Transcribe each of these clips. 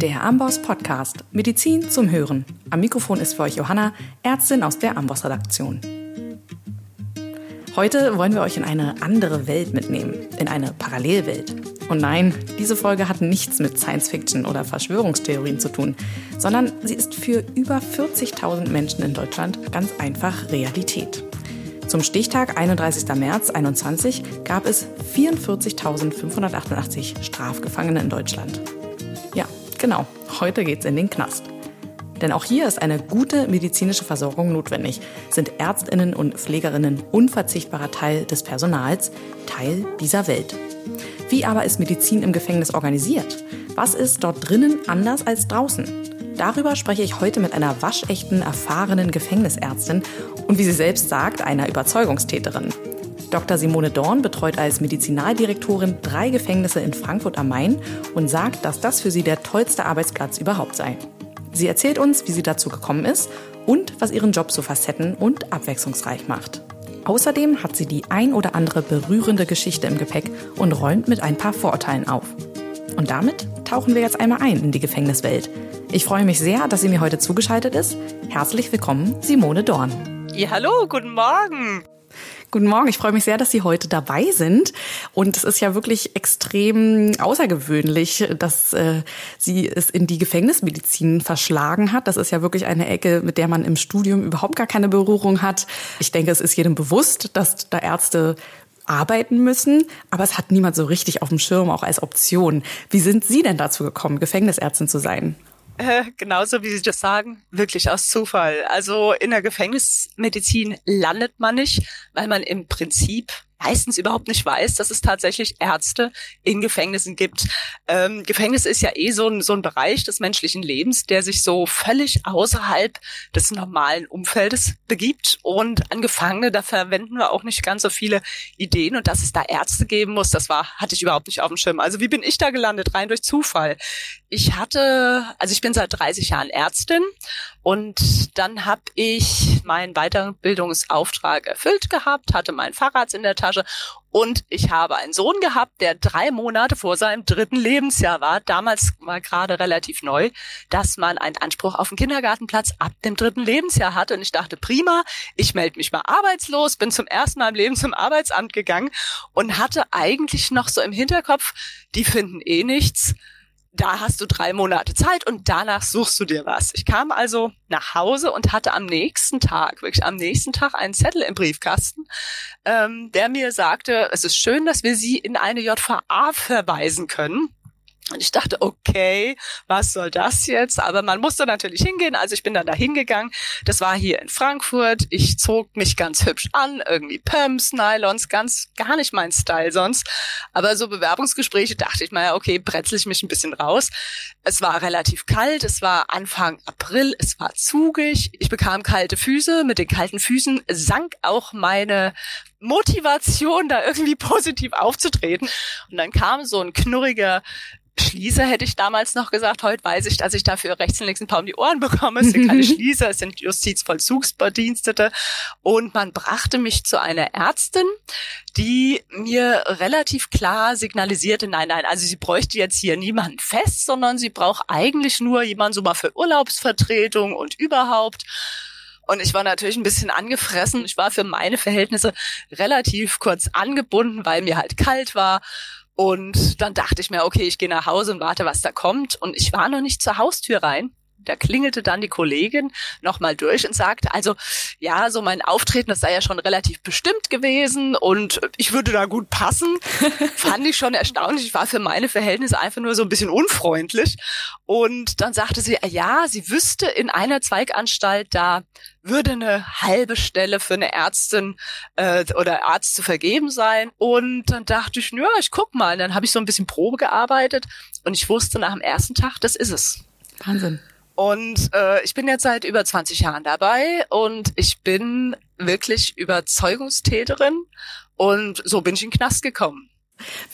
Der Amboss Podcast Medizin zum Hören. Am Mikrofon ist für euch Johanna, Ärztin aus der Amboss Redaktion. Heute wollen wir euch in eine andere Welt mitnehmen, in eine Parallelwelt. Und nein, diese Folge hat nichts mit Science Fiction oder Verschwörungstheorien zu tun, sondern sie ist für über 40.000 Menschen in Deutschland ganz einfach Realität. Zum Stichtag 31. März 2021 gab es 44.588 Strafgefangene in Deutschland. Genau, heute geht's in den Knast. Denn auch hier ist eine gute medizinische Versorgung notwendig, sind Ärztinnen und Pflegerinnen unverzichtbarer Teil des Personals, Teil dieser Welt. Wie aber ist Medizin im Gefängnis organisiert? Was ist dort drinnen anders als draußen? Darüber spreche ich heute mit einer waschechten, erfahrenen Gefängnisärztin und wie sie selbst sagt, einer Überzeugungstäterin. Dr. Simone Dorn betreut als Medizinaldirektorin drei Gefängnisse in Frankfurt am Main und sagt, dass das für sie der tollste Arbeitsplatz überhaupt sei. Sie erzählt uns, wie sie dazu gekommen ist und was ihren Job so facetten- und abwechslungsreich macht. Außerdem hat sie die ein oder andere berührende Geschichte im Gepäck und räumt mit ein paar Vorurteilen auf. Und damit tauchen wir jetzt einmal ein in die Gefängniswelt. Ich freue mich sehr, dass sie mir heute zugeschaltet ist. Herzlich willkommen, Simone Dorn. Ja, hallo, guten Morgen. Guten Morgen, ich freue mich sehr, dass Sie heute dabei sind. Und es ist ja wirklich extrem außergewöhnlich, dass äh, Sie es in die Gefängnismedizin verschlagen hat. Das ist ja wirklich eine Ecke, mit der man im Studium überhaupt gar keine Berührung hat. Ich denke, es ist jedem bewusst, dass da Ärzte arbeiten müssen, aber es hat niemand so richtig auf dem Schirm, auch als Option. Wie sind Sie denn dazu gekommen, Gefängnisärztin zu sein? Äh, genauso wie Sie das sagen, wirklich aus Zufall. Also in der Gefängnismedizin landet man nicht, weil man im Prinzip meistens überhaupt nicht weiß, dass es tatsächlich Ärzte in Gefängnissen gibt. Ähm, Gefängnis ist ja eh so ein, so ein Bereich des menschlichen Lebens, der sich so völlig außerhalb des normalen Umfeldes begibt. Und an Gefangene, da verwenden wir auch nicht ganz so viele Ideen. Und dass es da Ärzte geben muss, das war, hatte ich überhaupt nicht auf dem Schirm. Also wie bin ich da gelandet? Rein durch Zufall. Ich hatte, also ich bin seit 30 Jahren Ärztin und dann habe ich meinen Weiterbildungsauftrag erfüllt gehabt, hatte meinen Fahrrad in der Tasche und ich habe einen Sohn gehabt, der drei Monate vor seinem dritten Lebensjahr war. Damals war gerade relativ neu, dass man einen Anspruch auf einen Kindergartenplatz ab dem dritten Lebensjahr hatte. Und ich dachte, prima, ich melde mich mal arbeitslos, bin zum ersten Mal im Leben zum Arbeitsamt gegangen und hatte eigentlich noch so im Hinterkopf, die finden eh nichts da hast du drei Monate Zeit und danach suchst du dir was. Ich kam also nach Hause und hatte am nächsten Tag, wirklich am nächsten Tag einen Zettel im Briefkasten, ähm, der mir sagte, es ist schön, dass wir Sie in eine JVA verweisen können. Und ich dachte, okay, was soll das jetzt? Aber man musste natürlich hingehen. Also ich bin dann da hingegangen. Das war hier in Frankfurt. Ich zog mich ganz hübsch an. Irgendwie Pumps, Nylons, ganz gar nicht mein Style sonst. Aber so Bewerbungsgespräche dachte ich mal, okay, bretzel ich mich ein bisschen raus. Es war relativ kalt. Es war Anfang April. Es war zugig. Ich bekam kalte Füße. Mit den kalten Füßen sank auch meine Motivation, da irgendwie positiv aufzutreten. Und dann kam so ein knurriger Schließer hätte ich damals noch gesagt. Heute weiß ich, dass ich dafür rechts und links ein paar um die Ohren bekomme. Es sind keine Schließer, es sind Justizvollzugsbedienstete. Und man brachte mich zu einer Ärztin, die mir relativ klar signalisierte, nein, nein, also sie bräuchte jetzt hier niemanden fest, sondern sie braucht eigentlich nur jemanden so mal für Urlaubsvertretung und überhaupt. Und ich war natürlich ein bisschen angefressen. Ich war für meine Verhältnisse relativ kurz angebunden, weil mir halt kalt war. Und dann dachte ich mir, okay, ich gehe nach Hause und warte, was da kommt. Und ich war noch nicht zur Haustür rein da klingelte dann die Kollegin nochmal durch und sagte, also ja, so mein Auftreten, das sei ja schon relativ bestimmt gewesen und ich würde da gut passen. Fand ich schon erstaunlich. Ich war für meine Verhältnisse einfach nur so ein bisschen unfreundlich. Und dann sagte sie, ja, sie wüsste in einer Zweiganstalt, da würde eine halbe Stelle für eine Ärztin äh, oder Arzt zu vergeben sein. Und dann dachte ich, ja, ich guck mal. Und dann habe ich so ein bisschen Probe gearbeitet und ich wusste nach dem ersten Tag, das ist es. Wahnsinn. Und äh, ich bin jetzt seit über 20 Jahren dabei und ich bin wirklich Überzeugungstäterin und so bin ich in den Knast gekommen.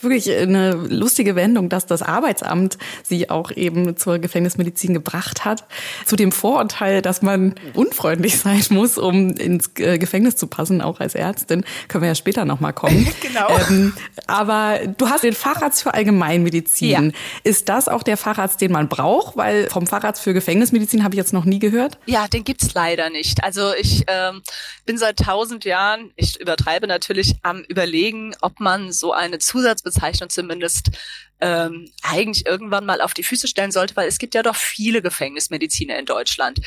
Wirklich eine lustige Wendung, dass das Arbeitsamt sie auch eben zur Gefängnismedizin gebracht hat. Zu dem Vorurteil, dass man unfreundlich sein muss, um ins äh, Gefängnis zu passen, auch als Ärztin, können wir ja später nochmal kommen. genau. Ähm, aber du hast den Facharzt für Allgemeinmedizin. Ja. Ist das auch der Facharzt, den man braucht? Weil vom Facharzt für Gefängnismedizin habe ich jetzt noch nie gehört. Ja, den gibt's leider nicht. Also ich ähm, bin seit tausend Jahren, ich übertreibe natürlich, am überlegen, ob man so eine Zusatzbezeichnung zumindest ähm, eigentlich irgendwann mal auf die Füße stellen sollte, weil es gibt ja doch viele Gefängnismediziner in Deutschland.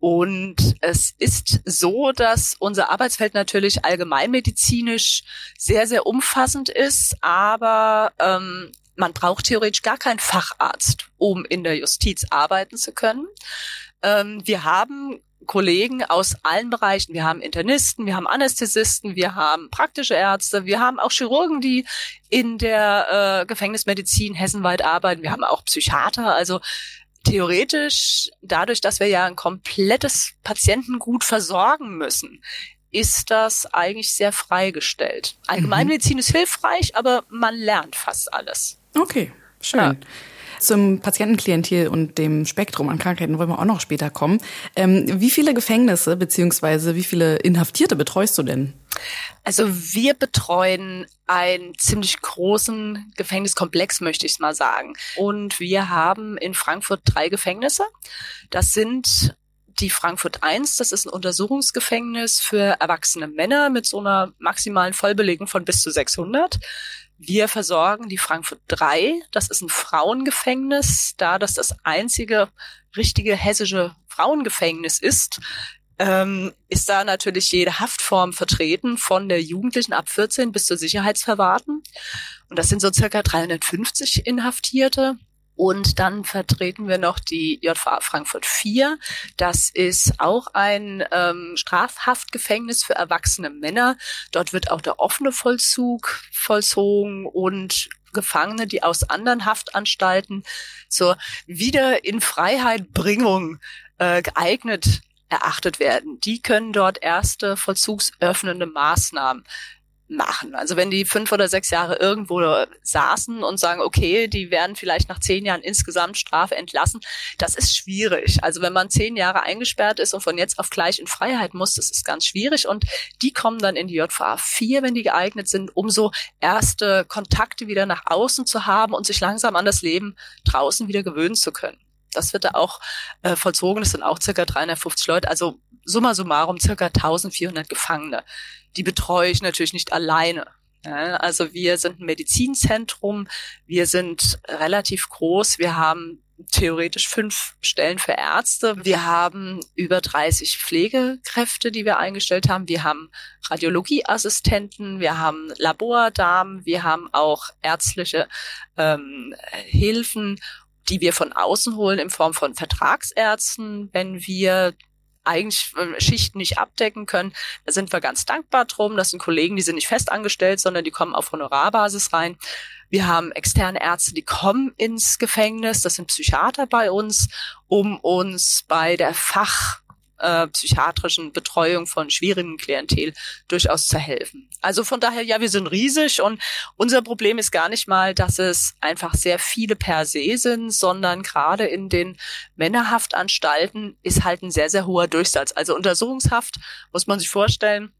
Und es ist so, dass unser Arbeitsfeld natürlich allgemeinmedizinisch sehr, sehr umfassend ist, aber ähm, man braucht theoretisch gar keinen Facharzt, um in der Justiz arbeiten zu können. Ähm, wir haben Kollegen aus allen Bereichen. Wir haben Internisten, wir haben Anästhesisten, wir haben praktische Ärzte, wir haben auch Chirurgen, die in der äh, Gefängnismedizin hessenweit arbeiten. Wir haben auch Psychiater. Also theoretisch, dadurch, dass wir ja ein komplettes Patientengut versorgen müssen, ist das eigentlich sehr freigestellt. Allgemeinmedizin mhm. ist hilfreich, aber man lernt fast alles. Okay, schön. Ja. Zum Patientenklientel und dem Spektrum an Krankheiten wollen wir auch noch später kommen. Ähm, wie viele Gefängnisse beziehungsweise wie viele Inhaftierte betreust du denn? Also wir betreuen einen ziemlich großen Gefängniskomplex, möchte ich mal sagen. Und wir haben in Frankfurt drei Gefängnisse. Das sind die Frankfurt 1, das ist ein Untersuchungsgefängnis für erwachsene Männer mit so einer maximalen Vollbelegung von bis zu 600. Wir versorgen die Frankfurt 3. Das ist ein Frauengefängnis, da das das einzige richtige hessische Frauengefängnis ist. Ähm, ist da natürlich jede Haftform vertreten, von der Jugendlichen ab 14 bis zur Sicherheitsverwahrten. Und das sind so circa 350 Inhaftierte. Und dann vertreten wir noch die JVA Frankfurt 4. Das ist auch ein ähm, Strafhaftgefängnis für erwachsene Männer. Dort wird auch der offene Vollzug vollzogen und Gefangene, die aus anderen Haftanstalten zur Wieder in Freiheit Bringung äh, geeignet erachtet werden. Die können dort erste vollzugsöffnende Maßnahmen machen. Also wenn die fünf oder sechs Jahre irgendwo saßen und sagen, okay, die werden vielleicht nach zehn Jahren insgesamt Strafe entlassen, das ist schwierig. Also wenn man zehn Jahre eingesperrt ist und von jetzt auf gleich in Freiheit muss, das ist ganz schwierig. Und die kommen dann in die JVA 4, wenn die geeignet sind, um so erste Kontakte wieder nach außen zu haben und sich langsam an das Leben draußen wieder gewöhnen zu können. Das wird da auch äh, vollzogen. Das sind auch circa 350 Leute. Also summa summarum circa 1400 Gefangene die betreue ich natürlich nicht alleine. Ja, also wir sind ein Medizinzentrum, wir sind relativ groß, wir haben theoretisch fünf Stellen für Ärzte. Wir haben über 30 Pflegekräfte, die wir eingestellt haben. Wir haben Radiologieassistenten, wir haben Labordamen, wir haben auch ärztliche ähm, Hilfen, die wir von außen holen in Form von Vertragsärzten, wenn wir eigentlich äh, Schichten nicht abdecken können. Da sind wir ganz dankbar drum. Das sind Kollegen, die sind nicht fest angestellt, sondern die kommen auf Honorarbasis rein. Wir haben externe Ärzte, die kommen ins Gefängnis. Das sind Psychiater bei uns, um uns bei der Fach äh, psychiatrischen Betreuung von schwierigen Klientel durchaus zu helfen. Also von daher, ja, wir sind riesig und unser Problem ist gar nicht mal, dass es einfach sehr viele per se sind, sondern gerade in den Männerhaftanstalten ist halt ein sehr, sehr hoher Durchsatz. Also Untersuchungshaft muss man sich vorstellen,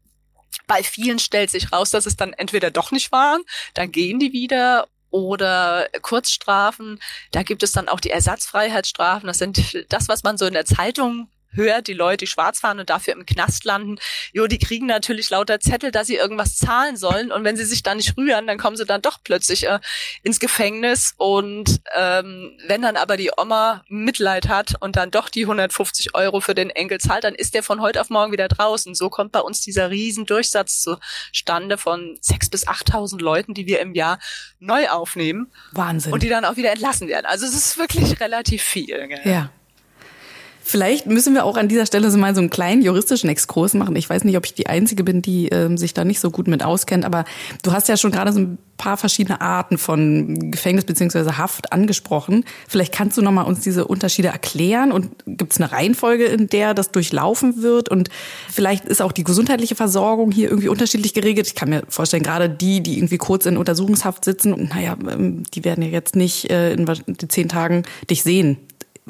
bei vielen stellt sich raus, dass es dann entweder doch nicht waren, dann gehen die wieder oder Kurzstrafen. Da gibt es dann auch die Ersatzfreiheitsstrafen. Das sind das, was man so in der Zeitung hört, die Leute, die schwarz fahren und dafür im Knast landen, jo, die kriegen natürlich lauter Zettel, dass sie irgendwas zahlen sollen und wenn sie sich dann nicht rühren, dann kommen sie dann doch plötzlich äh, ins Gefängnis und ähm, wenn dann aber die Oma Mitleid hat und dann doch die 150 Euro für den Enkel zahlt, dann ist der von heute auf morgen wieder draußen. So kommt bei uns dieser riesen Durchsatz zustande von 6.000 bis 8.000 Leuten, die wir im Jahr neu aufnehmen. Wahnsinn. Und die dann auch wieder entlassen werden. Also es ist wirklich relativ viel. Gell? Ja. Vielleicht müssen wir auch an dieser Stelle so mal so einen kleinen juristischen Exkurs machen. Ich weiß nicht, ob ich die Einzige bin, die ähm, sich da nicht so gut mit auskennt, aber du hast ja schon gerade so ein paar verschiedene Arten von Gefängnis beziehungsweise Haft angesprochen. Vielleicht kannst du nochmal uns diese Unterschiede erklären und gibt es eine Reihenfolge, in der das durchlaufen wird und vielleicht ist auch die gesundheitliche Versorgung hier irgendwie unterschiedlich geregelt. Ich kann mir vorstellen, gerade die, die irgendwie kurz in Untersuchungshaft sitzen, naja, ähm, die werden ja jetzt nicht äh, in zehn Tagen dich sehen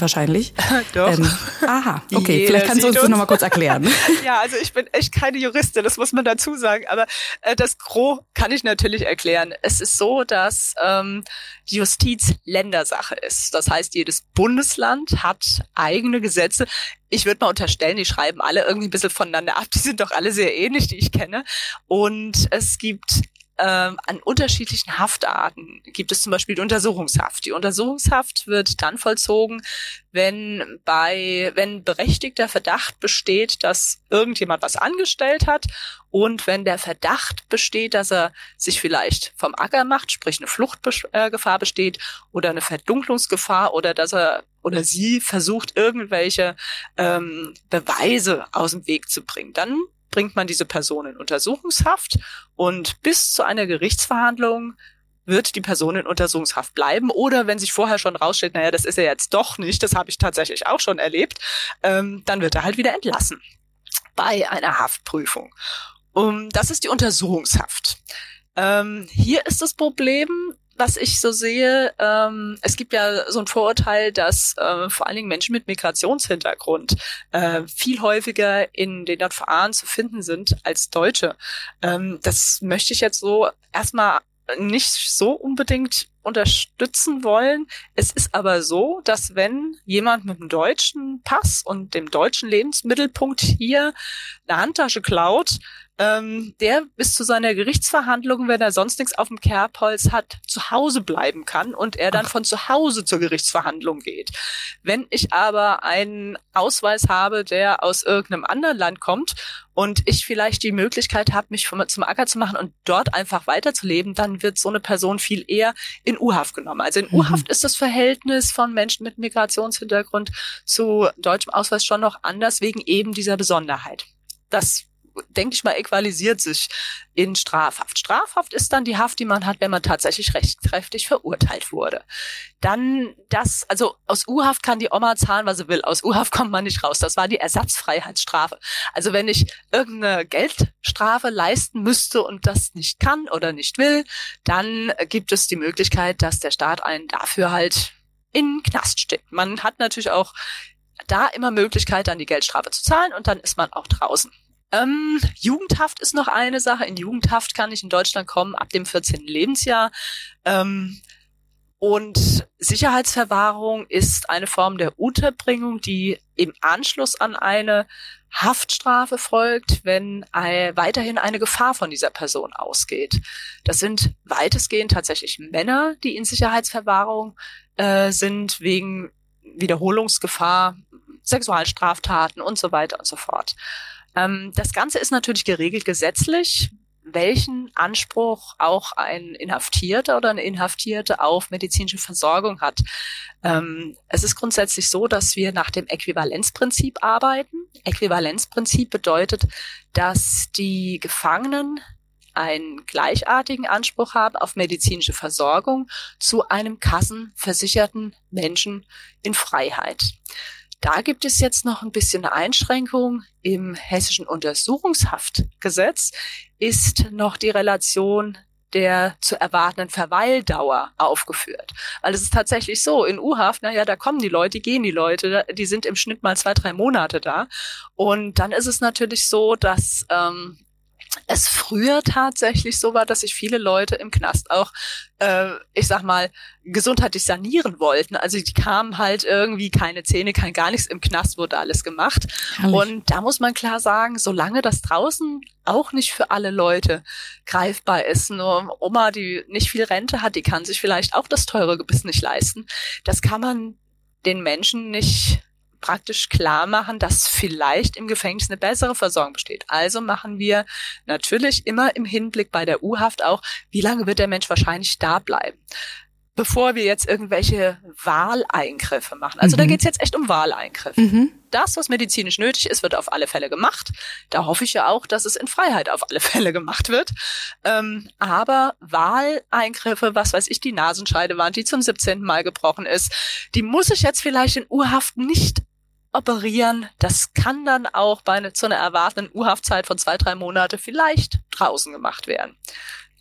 wahrscheinlich. Doch. Ähm, aha, okay. Jeder Vielleicht kannst du uns das nochmal kurz erklären. ja, also ich bin echt keine Juristin, das muss man dazu sagen. Aber äh, das Gros kann ich natürlich erklären. Es ist so, dass ähm, die Justiz Ländersache ist. Das heißt, jedes Bundesland hat eigene Gesetze. Ich würde mal unterstellen, die schreiben alle irgendwie ein bisschen voneinander ab. Die sind doch alle sehr ähnlich, die ich kenne. Und es gibt ähm, an unterschiedlichen Haftarten gibt es zum Beispiel die Untersuchungshaft. Die Untersuchungshaft wird dann vollzogen, wenn bei, wenn berechtigter Verdacht besteht, dass irgendjemand was angestellt hat und wenn der Verdacht besteht, dass er sich vielleicht vom Acker macht, sprich eine Fluchtgefahr besteht oder eine Verdunklungsgefahr oder dass er oder sie versucht, irgendwelche ähm, Beweise aus dem Weg zu bringen, dann bringt man diese Person in Untersuchungshaft und bis zu einer Gerichtsverhandlung wird die Person in Untersuchungshaft bleiben oder wenn sich vorher schon rausstellt, naja, das ist er jetzt doch nicht, das habe ich tatsächlich auch schon erlebt, ähm, dann wird er halt wieder entlassen bei einer Haftprüfung. Um, das ist die Untersuchungshaft. Ähm, hier ist das Problem, was ich so sehe, ähm, es gibt ja so ein Vorurteil, dass äh, vor allen Dingen Menschen mit Migrationshintergrund äh, viel häufiger in den JVA zu finden sind als Deutsche. Ähm, das möchte ich jetzt so erstmal nicht so unbedingt unterstützen wollen. Es ist aber so, dass wenn jemand mit einem deutschen Pass und dem deutschen Lebensmittelpunkt hier eine Handtasche klaut, ähm, der bis zu seiner Gerichtsverhandlung, wenn er sonst nichts auf dem Kerbholz hat, zu Hause bleiben kann und er dann von zu Hause zur Gerichtsverhandlung geht. Wenn ich aber einen Ausweis habe, der aus irgendeinem anderen Land kommt und ich vielleicht die Möglichkeit habe, mich zum Acker zu machen und dort einfach weiterzuleben, dann wird so eine Person viel eher in U-Haft genommen. Also in mhm. U-Haft ist das Verhältnis von Menschen mit Migrationshintergrund zu deutschem Ausweis schon noch anders wegen eben dieser Besonderheit. Das denke ich mal, equalisiert sich in Strafhaft. Strafhaft ist dann die Haft, die man hat, wenn man tatsächlich rechtskräftig verurteilt wurde. Dann das, also aus U-Haft kann die Oma zahlen, was sie will. Aus U-Haft kommt man nicht raus. Das war die Ersatzfreiheitsstrafe. Also wenn ich irgendeine Geldstrafe leisten müsste und das nicht kann oder nicht will, dann gibt es die Möglichkeit, dass der Staat einen dafür halt in den Knast steckt. Man hat natürlich auch da immer Möglichkeit, dann die Geldstrafe zu zahlen und dann ist man auch draußen. Ähm, Jugendhaft ist noch eine Sache. In Jugendhaft kann ich in Deutschland kommen ab dem 14. Lebensjahr. Ähm, und Sicherheitsverwahrung ist eine Form der Unterbringung, die im Anschluss an eine Haftstrafe folgt, wenn weiterhin eine Gefahr von dieser Person ausgeht. Das sind weitestgehend tatsächlich Männer, die in Sicherheitsverwahrung äh, sind, wegen Wiederholungsgefahr, Sexualstraftaten und so weiter und so fort. Ähm, das Ganze ist natürlich geregelt gesetzlich, welchen Anspruch auch ein Inhaftierter oder eine Inhaftierte auf medizinische Versorgung hat. Ähm, es ist grundsätzlich so, dass wir nach dem Äquivalenzprinzip arbeiten. Äquivalenzprinzip bedeutet, dass die Gefangenen einen gleichartigen Anspruch haben auf medizinische Versorgung zu einem kassenversicherten Menschen in Freiheit. Da gibt es jetzt noch ein bisschen Einschränkung. Im hessischen Untersuchungshaftgesetz ist noch die Relation der zu erwartenden Verweildauer aufgeführt. Weil es ist tatsächlich so, in U-Haft, naja, da kommen die Leute, gehen die Leute, die sind im Schnitt mal zwei, drei Monate da. Und dann ist es natürlich so, dass ähm, es früher tatsächlich so war, dass sich viele Leute im Knast auch, äh, ich sag mal, gesundheitlich sanieren wollten. Also die kamen halt irgendwie keine Zähne, kein gar nichts. Im Knast wurde alles gemacht. Herrlich. Und da muss man klar sagen, solange das draußen auch nicht für alle Leute greifbar ist, nur Oma, die nicht viel Rente hat, die kann sich vielleicht auch das teure Gebiss nicht leisten. Das kann man den Menschen nicht praktisch klar machen, dass vielleicht im Gefängnis eine bessere Versorgung besteht. Also machen wir natürlich immer im Hinblick bei der U-Haft auch, wie lange wird der Mensch wahrscheinlich da bleiben. bevor wir jetzt irgendwelche Wahleingriffe machen. Also mhm. da geht's jetzt echt um Wahleingriffe. Mhm. Das, was medizinisch nötig ist, wird auf alle Fälle gemacht. Da hoffe ich ja auch, dass es in Freiheit auf alle Fälle gemacht wird. Ähm, aber Wahleingriffe, was weiß ich, die Nasenscheidewand, die zum 17. Mal gebrochen ist, die muss ich jetzt vielleicht in Urhaft nicht operieren. Das kann dann auch bei ne, zu einer erwartenden Urhaftzeit von zwei, drei Monate vielleicht draußen gemacht werden.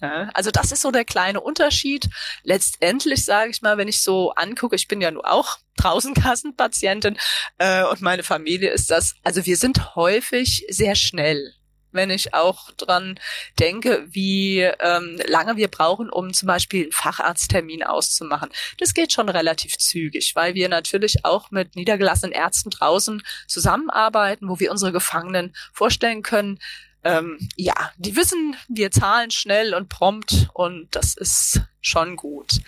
Ja, also das ist so der kleine Unterschied. Letztendlich sage ich mal, wenn ich so angucke, ich bin ja nur auch draußen Kassenpatientin äh, und meine Familie ist das. Also wir sind häufig sehr schnell wenn ich auch dran denke, wie ähm, lange wir brauchen, um zum Beispiel einen Facharzttermin auszumachen. Das geht schon relativ zügig, weil wir natürlich auch mit niedergelassenen Ärzten draußen zusammenarbeiten, wo wir unsere Gefangenen vorstellen können, ähm, ja, die wissen, wir zahlen schnell und prompt und das ist schon gut.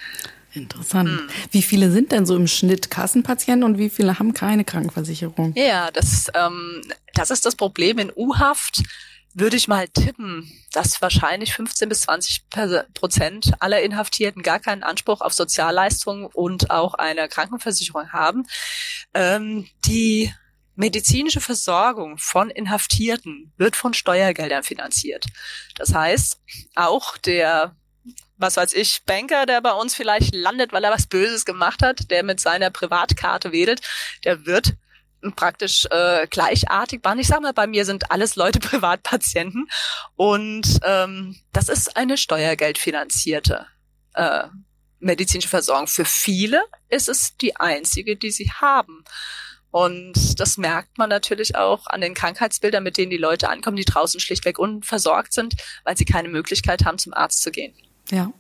Interessant. Hm. Wie viele sind denn so im Schnitt Kassenpatienten und wie viele haben keine Krankenversicherung? Ja, das, ähm, das ist das Problem in U-Haft. Würde ich mal tippen, dass wahrscheinlich 15 bis 20 Prozent aller Inhaftierten gar keinen Anspruch auf Sozialleistungen und auch eine Krankenversicherung haben. Ähm, die medizinische Versorgung von Inhaftierten wird von Steuergeldern finanziert. Das heißt, auch der was weiß ich, Banker, der bei uns vielleicht landet, weil er was Böses gemacht hat, der mit seiner Privatkarte wedelt, der wird praktisch äh, gleichartig waren. Ich sage mal, bei mir sind alles Leute Privatpatienten und ähm, das ist eine steuergeldfinanzierte äh, medizinische Versorgung. Für viele ist es die einzige, die sie haben. Und das merkt man natürlich auch an den Krankheitsbildern, mit denen die Leute ankommen, die draußen schlichtweg unversorgt sind, weil sie keine Möglichkeit haben, zum Arzt zu gehen. Ja,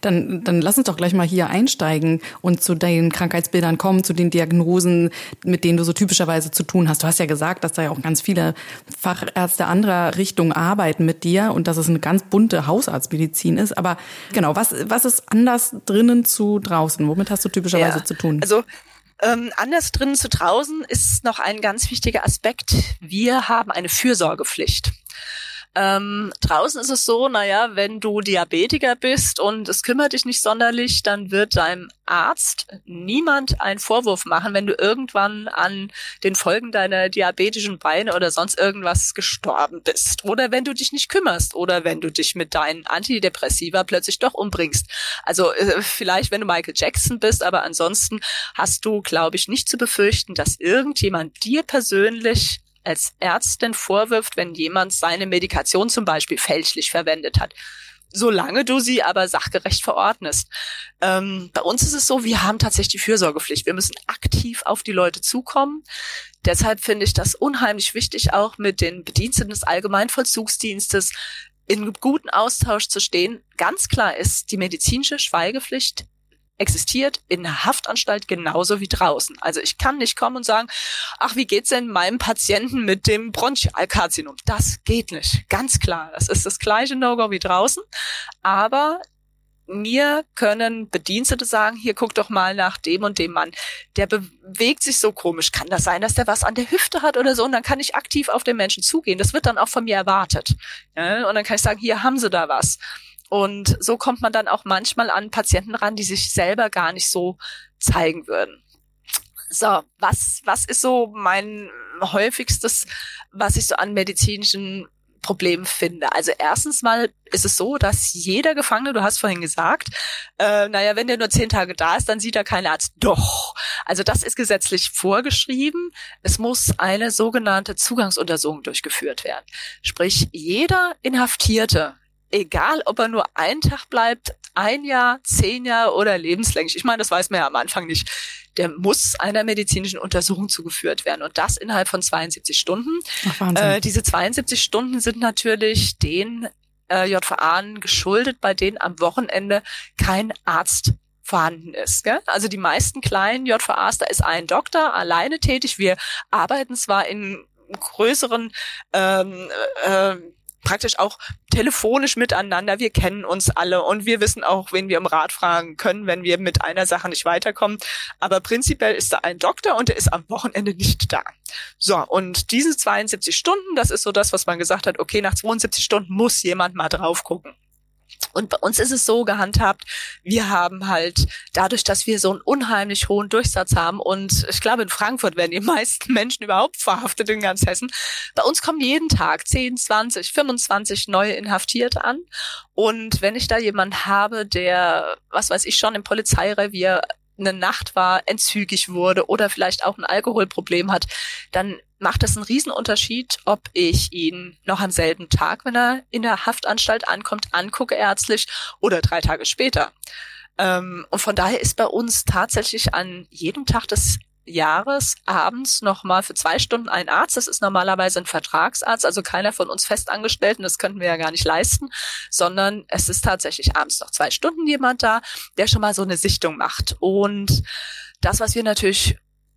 dann, dann lass uns doch gleich mal hier einsteigen und zu den Krankheitsbildern kommen, zu den Diagnosen, mit denen du so typischerweise zu tun hast. Du hast ja gesagt, dass da ja auch ganz viele Fachärzte anderer Richtungen arbeiten mit dir und dass es eine ganz bunte Hausarztmedizin ist. Aber genau, was, was ist anders drinnen zu draußen? Womit hast du typischerweise ja, zu tun? Also ähm, anders drinnen zu draußen ist noch ein ganz wichtiger Aspekt. Wir haben eine Fürsorgepflicht. Ähm, draußen ist es so, naja, wenn du Diabetiker bist und es kümmert dich nicht sonderlich, dann wird deinem Arzt niemand einen Vorwurf machen, wenn du irgendwann an den Folgen deiner diabetischen Beine oder sonst irgendwas gestorben bist. Oder wenn du dich nicht kümmerst oder wenn du dich mit deinen Antidepressiva plötzlich doch umbringst. Also äh, vielleicht, wenn du Michael Jackson bist, aber ansonsten hast du, glaube ich, nicht zu befürchten, dass irgendjemand dir persönlich als Ärztin vorwirft, wenn jemand seine Medikation zum Beispiel fälschlich verwendet hat. Solange du sie aber sachgerecht verordnest. Ähm, bei uns ist es so, wir haben tatsächlich die Fürsorgepflicht. Wir müssen aktiv auf die Leute zukommen. Deshalb finde ich das unheimlich wichtig, auch mit den Bediensteten des Allgemeinvollzugsdienstes in guten Austausch zu stehen. Ganz klar ist, die medizinische Schweigepflicht existiert in der Haftanstalt genauso wie draußen. Also ich kann nicht kommen und sagen, ach, wie geht's denn meinem Patienten mit dem Bronchialkarzinom? Das geht nicht. Ganz klar. Das ist das gleiche No-Go wie draußen. Aber mir können Bedienstete sagen, hier guck doch mal nach dem und dem Mann. Der bewegt sich so komisch. Kann das sein, dass der was an der Hüfte hat oder so? Und dann kann ich aktiv auf den Menschen zugehen. Das wird dann auch von mir erwartet. Und dann kann ich sagen, hier haben Sie da was. Und so kommt man dann auch manchmal an Patienten ran, die sich selber gar nicht so zeigen würden. So, was, was ist so mein häufigstes, was ich so an medizinischen Problemen finde. Also erstens mal ist es so, dass jeder Gefangene, du hast vorhin gesagt, äh, naja, wenn der nur zehn Tage da ist, dann sieht er keinen Arzt. Doch. Also das ist gesetzlich vorgeschrieben. Es muss eine sogenannte Zugangsuntersuchung durchgeführt werden. Sprich, jeder Inhaftierte egal ob er nur einen Tag bleibt, ein Jahr, zehn Jahre oder lebenslänglich. Ich meine, das weiß man ja am Anfang nicht. Der muss einer medizinischen Untersuchung zugeführt werden und das innerhalb von 72 Stunden. Ach, äh, diese 72 Stunden sind natürlich den äh, JVA geschuldet, bei denen am Wochenende kein Arzt vorhanden ist. Gell? Also die meisten kleinen JVAs, da ist ein Doktor alleine tätig. Wir arbeiten zwar in größeren ähm, äh, praktisch auch telefonisch miteinander. Wir kennen uns alle und wir wissen auch, wen wir im Rat fragen können, wenn wir mit einer Sache nicht weiterkommen. Aber prinzipiell ist da ein Doktor und der ist am Wochenende nicht da. So, und diese 72 Stunden, das ist so das, was man gesagt hat, okay, nach 72 Stunden muss jemand mal drauf gucken. Und bei uns ist es so gehandhabt, wir haben halt dadurch, dass wir so einen unheimlich hohen Durchsatz haben und ich glaube, in Frankfurt werden die meisten Menschen überhaupt verhaftet in ganz Hessen. Bei uns kommen jeden Tag 10, 20, 25 neue Inhaftierte an. Und wenn ich da jemanden habe, der, was weiß ich schon, im Polizeirevier eine Nacht war, entzügig wurde oder vielleicht auch ein Alkoholproblem hat, dann macht es einen Riesenunterschied, ob ich ihn noch am selben Tag, wenn er in der Haftanstalt ankommt, angucke ärztlich oder drei Tage später. Ähm, und von daher ist bei uns tatsächlich an jedem Tag des Jahres abends nochmal für zwei Stunden ein Arzt. Das ist normalerweise ein Vertragsarzt, also keiner von uns Festangestellten, das könnten wir ja gar nicht leisten, sondern es ist tatsächlich abends noch zwei Stunden jemand da, der schon mal so eine Sichtung macht. Und das, was wir natürlich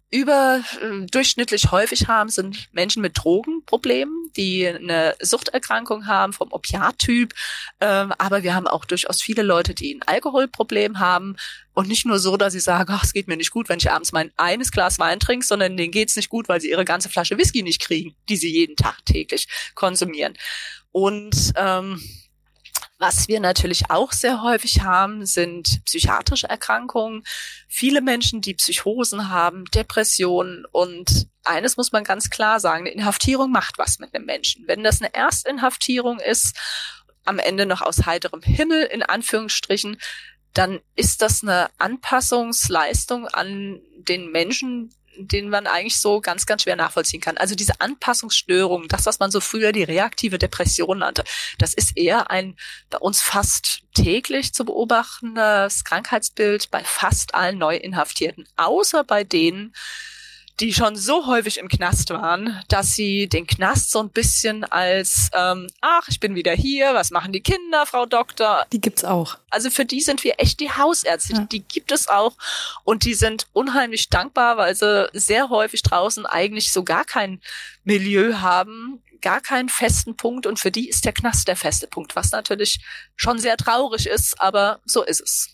überdurchschnittlich äh, häufig haben, sind Menschen mit Drogenproblemen, die eine Suchterkrankung haben vom Opiattyp. Ähm, aber wir haben auch durchaus viele Leute, die ein Alkoholproblem haben. Und nicht nur so, dass sie sagen, ach, es geht mir nicht gut, wenn ich abends mein eines Glas Wein trinke, sondern denen geht's nicht gut, weil sie ihre ganze Flasche Whisky nicht kriegen, die sie jeden Tag täglich konsumieren. Und ähm, was wir natürlich auch sehr häufig haben, sind psychiatrische Erkrankungen. Viele Menschen, die Psychosen haben, Depressionen und eines muss man ganz klar sagen, eine Inhaftierung macht was mit einem Menschen. Wenn das eine Erstinhaftierung ist, am Ende noch aus heiterem Himmel in Anführungsstrichen, dann ist das eine Anpassungsleistung an den Menschen, den man eigentlich so ganz, ganz schwer nachvollziehen kann. Also diese Anpassungsstörung, das, was man so früher die reaktive Depression nannte, das ist eher ein bei uns fast täglich zu beobachtendes Krankheitsbild bei fast allen Neuinhaftierten, außer bei denen, die schon so häufig im Knast waren, dass sie den Knast so ein bisschen als, ähm, ach, ich bin wieder hier, was machen die Kinder, Frau Doktor? Die gibt's auch. Also für die sind wir echt die Hausärzte, ja. die gibt es auch und die sind unheimlich dankbar, weil sie sehr häufig draußen eigentlich so gar kein Milieu haben, gar keinen festen Punkt und für die ist der Knast der feste Punkt, was natürlich schon sehr traurig ist, aber so ist es.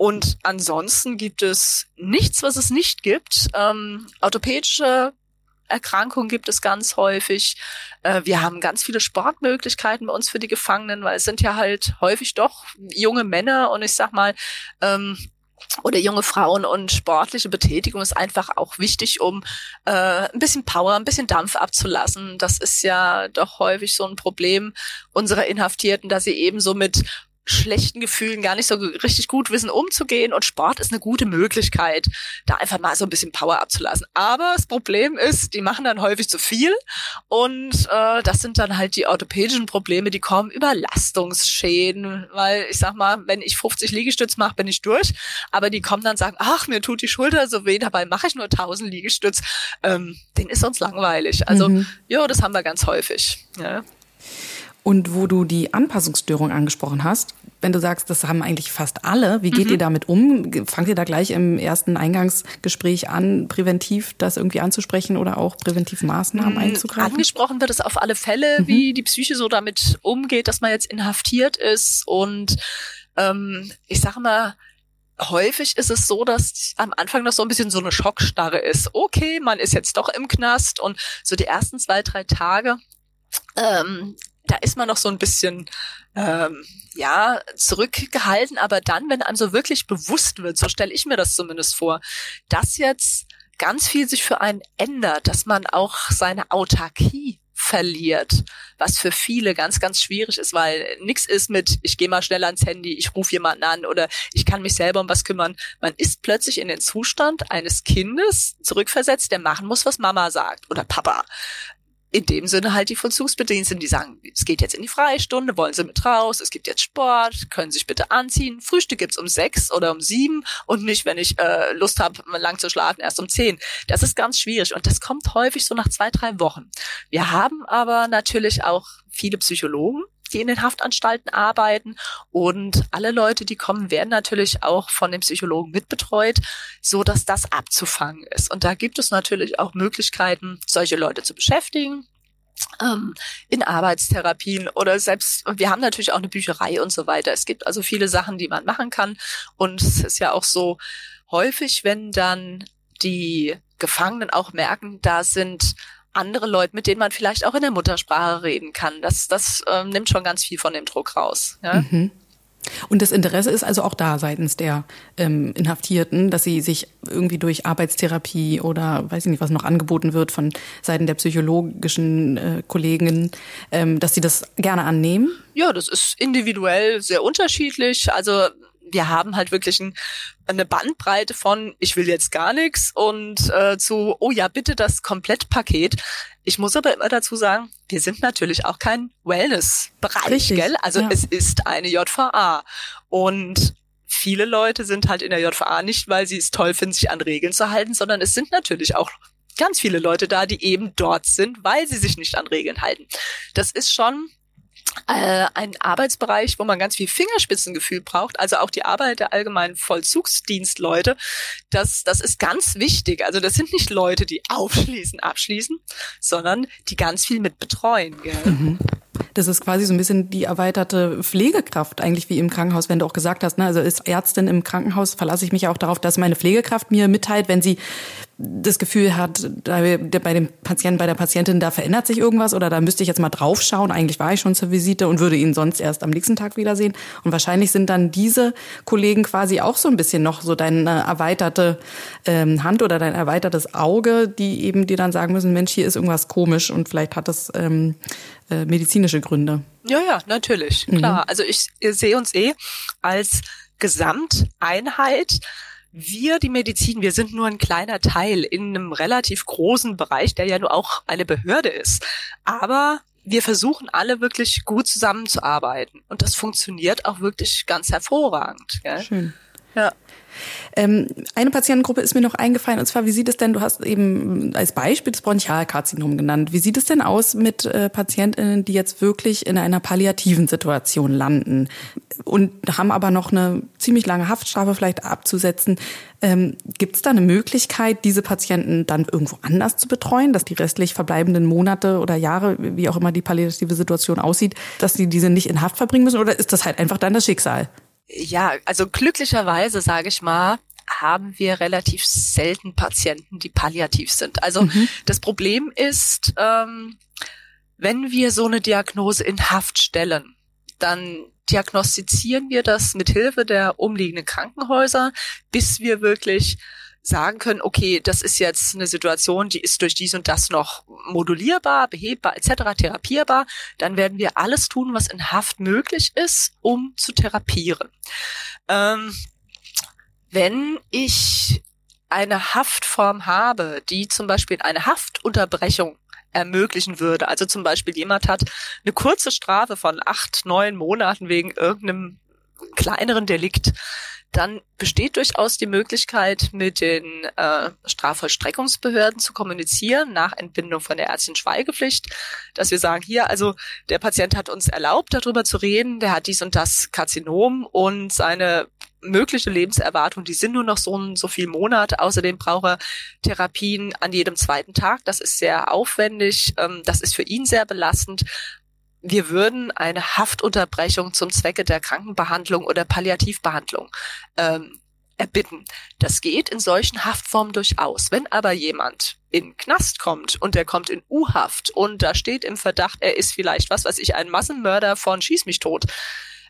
Und ansonsten gibt es nichts, was es nicht gibt. Ähm, orthopädische Erkrankungen gibt es ganz häufig. Äh, wir haben ganz viele Sportmöglichkeiten bei uns für die Gefangenen, weil es sind ja halt häufig doch junge Männer und ich sag mal, ähm, oder junge Frauen und sportliche Betätigung ist einfach auch wichtig, um äh, ein bisschen Power, ein bisschen Dampf abzulassen. Das ist ja doch häufig so ein Problem unserer Inhaftierten, dass sie eben so mit schlechten Gefühlen gar nicht so richtig gut wissen, umzugehen. Und Sport ist eine gute Möglichkeit, da einfach mal so ein bisschen Power abzulassen. Aber das Problem ist, die machen dann häufig zu viel. Und äh, das sind dann halt die orthopädischen Probleme, die kommen Überlastungsschäden. Weil ich sag mal, wenn ich 50 Liegestütz mache, bin ich durch. Aber die kommen dann sagen, ach, mir tut die Schulter so weh, dabei mache ich nur 1000 Liegestütz. Ähm, den ist sonst langweilig. Also, mhm. ja, das haben wir ganz häufig. Ja. Und wo du die Anpassungsstörung angesprochen hast, wenn du sagst, das haben eigentlich fast alle, wie geht mhm. ihr damit um? Fangt ihr da gleich im ersten Eingangsgespräch an, präventiv das irgendwie anzusprechen oder auch präventiv Maßnahmen mhm. einzugreifen? Angesprochen wird es auf alle Fälle, mhm. wie die Psyche so damit umgeht, dass man jetzt inhaftiert ist. Und ähm, ich sage mal, häufig ist es so, dass am Anfang noch so ein bisschen so eine Schockstarre ist. Okay, man ist jetzt doch im Knast und so die ersten zwei, drei Tage ähm, da ist man noch so ein bisschen ähm, ja zurückgehalten, aber dann, wenn einem so wirklich bewusst wird, so stelle ich mir das zumindest vor, dass jetzt ganz viel sich für einen ändert, dass man auch seine Autarkie verliert, was für viele ganz, ganz schwierig ist, weil nichts ist mit, ich gehe mal schnell ans Handy, ich rufe jemanden an oder ich kann mich selber um was kümmern. Man ist plötzlich in den Zustand eines Kindes zurückversetzt, der machen muss, was Mama sagt oder Papa in dem Sinne halt die Vollzugsbediensteten, die sagen, es geht jetzt in die Freistunde, wollen Sie mit raus, es gibt jetzt Sport, können Sie sich bitte anziehen. Frühstück gibt's um sechs oder um sieben und nicht, wenn ich äh, Lust habe, lang zu schlafen, erst um zehn. Das ist ganz schwierig und das kommt häufig so nach zwei, drei Wochen. Wir haben aber natürlich auch viele Psychologen, die in den Haftanstalten arbeiten. Und alle Leute, die kommen, werden natürlich auch von dem Psychologen mitbetreut, so dass das abzufangen ist. Und da gibt es natürlich auch Möglichkeiten, solche Leute zu beschäftigen ähm, in Arbeitstherapien oder selbst, wir haben natürlich auch eine Bücherei und so weiter. Es gibt also viele Sachen, die man machen kann. Und es ist ja auch so häufig, wenn dann die Gefangenen auch merken, da sind andere Leute, mit denen man vielleicht auch in der Muttersprache reden kann. Das, das ähm, nimmt schon ganz viel von dem Druck raus. Ja? Mhm. Und das Interesse ist also auch da seitens der ähm, Inhaftierten, dass sie sich irgendwie durch Arbeitstherapie oder weiß ich nicht, was noch angeboten wird von Seiten der psychologischen äh, Kollegen, ähm, dass sie das gerne annehmen? Ja, das ist individuell sehr unterschiedlich. Also wir haben halt wirklich ein, eine Bandbreite von ich will jetzt gar nichts und äh, zu oh ja bitte das Komplettpaket. Ich muss aber immer dazu sagen, wir sind natürlich auch kein Wellness-Bereich, gell? Also ja. es ist eine JVA und viele Leute sind halt in der JVA nicht, weil sie es toll finden, sich an Regeln zu halten, sondern es sind natürlich auch ganz viele Leute da, die eben dort sind, weil sie sich nicht an Regeln halten. Das ist schon äh, ein Arbeitsbereich, wo man ganz viel Fingerspitzengefühl braucht, also auch die Arbeit der allgemeinen Vollzugsdienstleute, das, das ist ganz wichtig. Also das sind nicht Leute, die aufschließen, abschließen, sondern die ganz viel mit betreuen. Gell? Mhm. Das ist quasi so ein bisschen die erweiterte Pflegekraft, eigentlich wie im Krankenhaus, wenn du auch gesagt hast. Ne? Also als Ärztin im Krankenhaus verlasse ich mich auch darauf, dass meine Pflegekraft mir mitteilt, wenn sie das Gefühl hat, bei dem Patienten, bei der Patientin, da verändert sich irgendwas oder da müsste ich jetzt mal draufschauen. Eigentlich war ich schon zur Visite und würde ihn sonst erst am nächsten Tag wiedersehen. Und wahrscheinlich sind dann diese Kollegen quasi auch so ein bisschen noch so deine erweiterte ähm, Hand oder dein erweitertes Auge, die eben dir dann sagen müssen, Mensch, hier ist irgendwas komisch und vielleicht hat das ähm, äh, medizinische Gründe. Ja, ja, natürlich, klar. Mhm. Also ich, ich sehe uns eh als Gesamteinheit wir, die Medizin, wir sind nur ein kleiner Teil in einem relativ großen Bereich, der ja nur auch eine Behörde ist. Aber wir versuchen alle wirklich gut zusammenzuarbeiten. Und das funktioniert auch wirklich ganz hervorragend. Gell? Schön. Ja. Ähm, eine Patientengruppe ist mir noch eingefallen, und zwar, wie sieht es denn, du hast eben als Beispiel das Bronchialkarzinom genannt. Wie sieht es denn aus mit äh, PatientInnen, die jetzt wirklich in einer palliativen Situation landen und haben aber noch eine ziemlich lange Haftstrafe vielleicht abzusetzen? Ähm, Gibt es da eine Möglichkeit, diese Patienten dann irgendwo anders zu betreuen, dass die restlich verbleibenden Monate oder Jahre, wie auch immer die palliative Situation aussieht, dass sie diese nicht in Haft verbringen müssen? Oder ist das halt einfach dann das Schicksal? Ja, also glücklicherweise, sage ich mal, haben wir relativ selten Patienten, die palliativ sind. Also mhm. das Problem ist, ähm, wenn wir so eine Diagnose in Haft stellen, dann diagnostizieren wir das mit Hilfe der umliegenden Krankenhäuser, bis wir wirklich sagen können, okay, das ist jetzt eine Situation, die ist durch dies und das noch modulierbar, behebbar etc., therapierbar, dann werden wir alles tun, was in Haft möglich ist, um zu therapieren. Ähm, wenn ich eine Haftform habe, die zum Beispiel eine Haftunterbrechung ermöglichen würde. Also zum Beispiel jemand hat eine kurze Strafe von acht, neun Monaten wegen irgendeinem kleineren Delikt dann besteht durchaus die Möglichkeit, mit den äh, Strafvollstreckungsbehörden zu kommunizieren nach Entbindung von der ärztlichen Schweigepflicht, dass wir sagen, hier, also der Patient hat uns erlaubt, darüber zu reden, der hat dies und das Karzinom und seine mögliche Lebenserwartung, die sind nur noch so so viel Monate. Außerdem braucht er Therapien an jedem zweiten Tag. Das ist sehr aufwendig. Ähm, das ist für ihn sehr belastend wir würden eine Haftunterbrechung zum Zwecke der Krankenbehandlung oder Palliativbehandlung ähm, erbitten. Das geht in solchen Haftformen durchaus. Wenn aber jemand in Knast kommt und der kommt in U-Haft und da steht im Verdacht, er ist vielleicht, was weiß ich, ein Massenmörder von Schieß mich tot,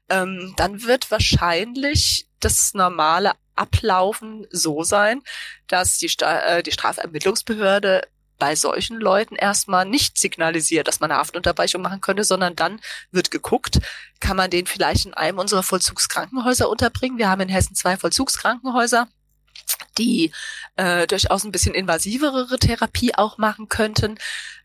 ähm, dann wird wahrscheinlich das normale Ablaufen so sein, dass die, Sta äh, die Strafermittlungsbehörde bei solchen Leuten erstmal nicht signalisiert, dass man eine Haftunterbrechung machen könnte, sondern dann wird geguckt, kann man den vielleicht in einem unserer Vollzugskrankenhäuser unterbringen. Wir haben in Hessen zwei Vollzugskrankenhäuser die äh, durchaus ein bisschen invasivere Therapie auch machen könnten.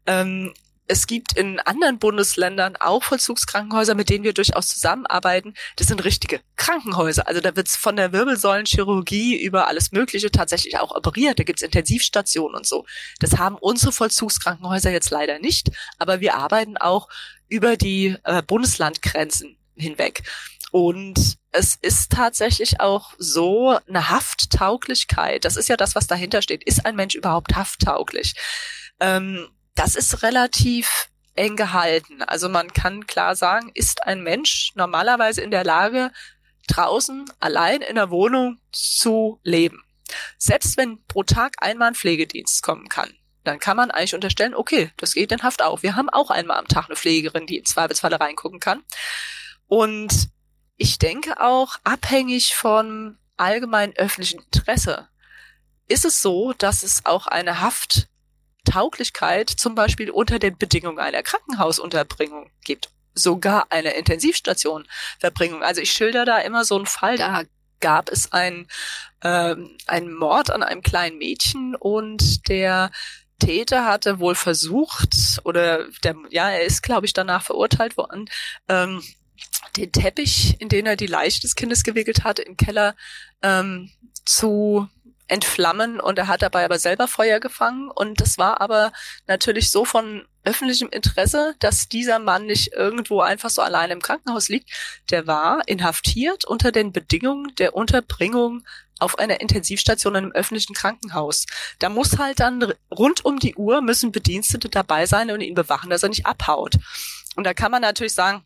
Ähm, es gibt in anderen Bundesländern auch Vollzugskrankenhäuser, mit denen wir durchaus zusammenarbeiten. Das sind richtige Krankenhäuser. Also da wird's von der Wirbelsäulenchirurgie über alles Mögliche tatsächlich auch operiert. Da gibt's Intensivstationen und so. Das haben unsere Vollzugskrankenhäuser jetzt leider nicht, aber wir arbeiten auch über die äh, Bundeslandgrenzen hinweg. Und es ist tatsächlich auch so eine Hafttauglichkeit. Das ist ja das, was dahinter steht. Ist ein Mensch überhaupt hafttauglich? Ähm, das ist relativ eng gehalten. Also man kann klar sagen, ist ein Mensch normalerweise in der Lage, draußen allein in der Wohnung zu leben. Selbst wenn pro Tag einmal ein Pflegedienst kommen kann, dann kann man eigentlich unterstellen, okay, das geht in Haft auch. Wir haben auch einmal am Tag eine Pflegerin, die in Zweifelsfalle reingucken kann. Und ich denke auch abhängig von allgemein öffentlichen Interesse ist es so, dass es auch eine Hafttauglichkeit zum Beispiel unter den Bedingungen einer Krankenhausunterbringung gibt. Sogar eine Intensivstationverbringung. Also ich schilder da immer so einen Fall, da gab es ein, ähm, einen Mord an einem kleinen Mädchen und der Täter hatte wohl versucht, oder der, ja, er ist, glaube ich, danach verurteilt worden, ähm, den Teppich, in den er die Leiche des Kindes gewickelt hatte, im Keller ähm, zu entflammen und er hat dabei aber selber Feuer gefangen und das war aber natürlich so von öffentlichem Interesse, dass dieser Mann nicht irgendwo einfach so alleine im Krankenhaus liegt. Der war inhaftiert unter den Bedingungen der Unterbringung auf einer Intensivstation in einem öffentlichen Krankenhaus. Da muss halt dann rund um die Uhr müssen Bedienstete dabei sein und ihn bewachen, dass er nicht abhaut. Und da kann man natürlich sagen,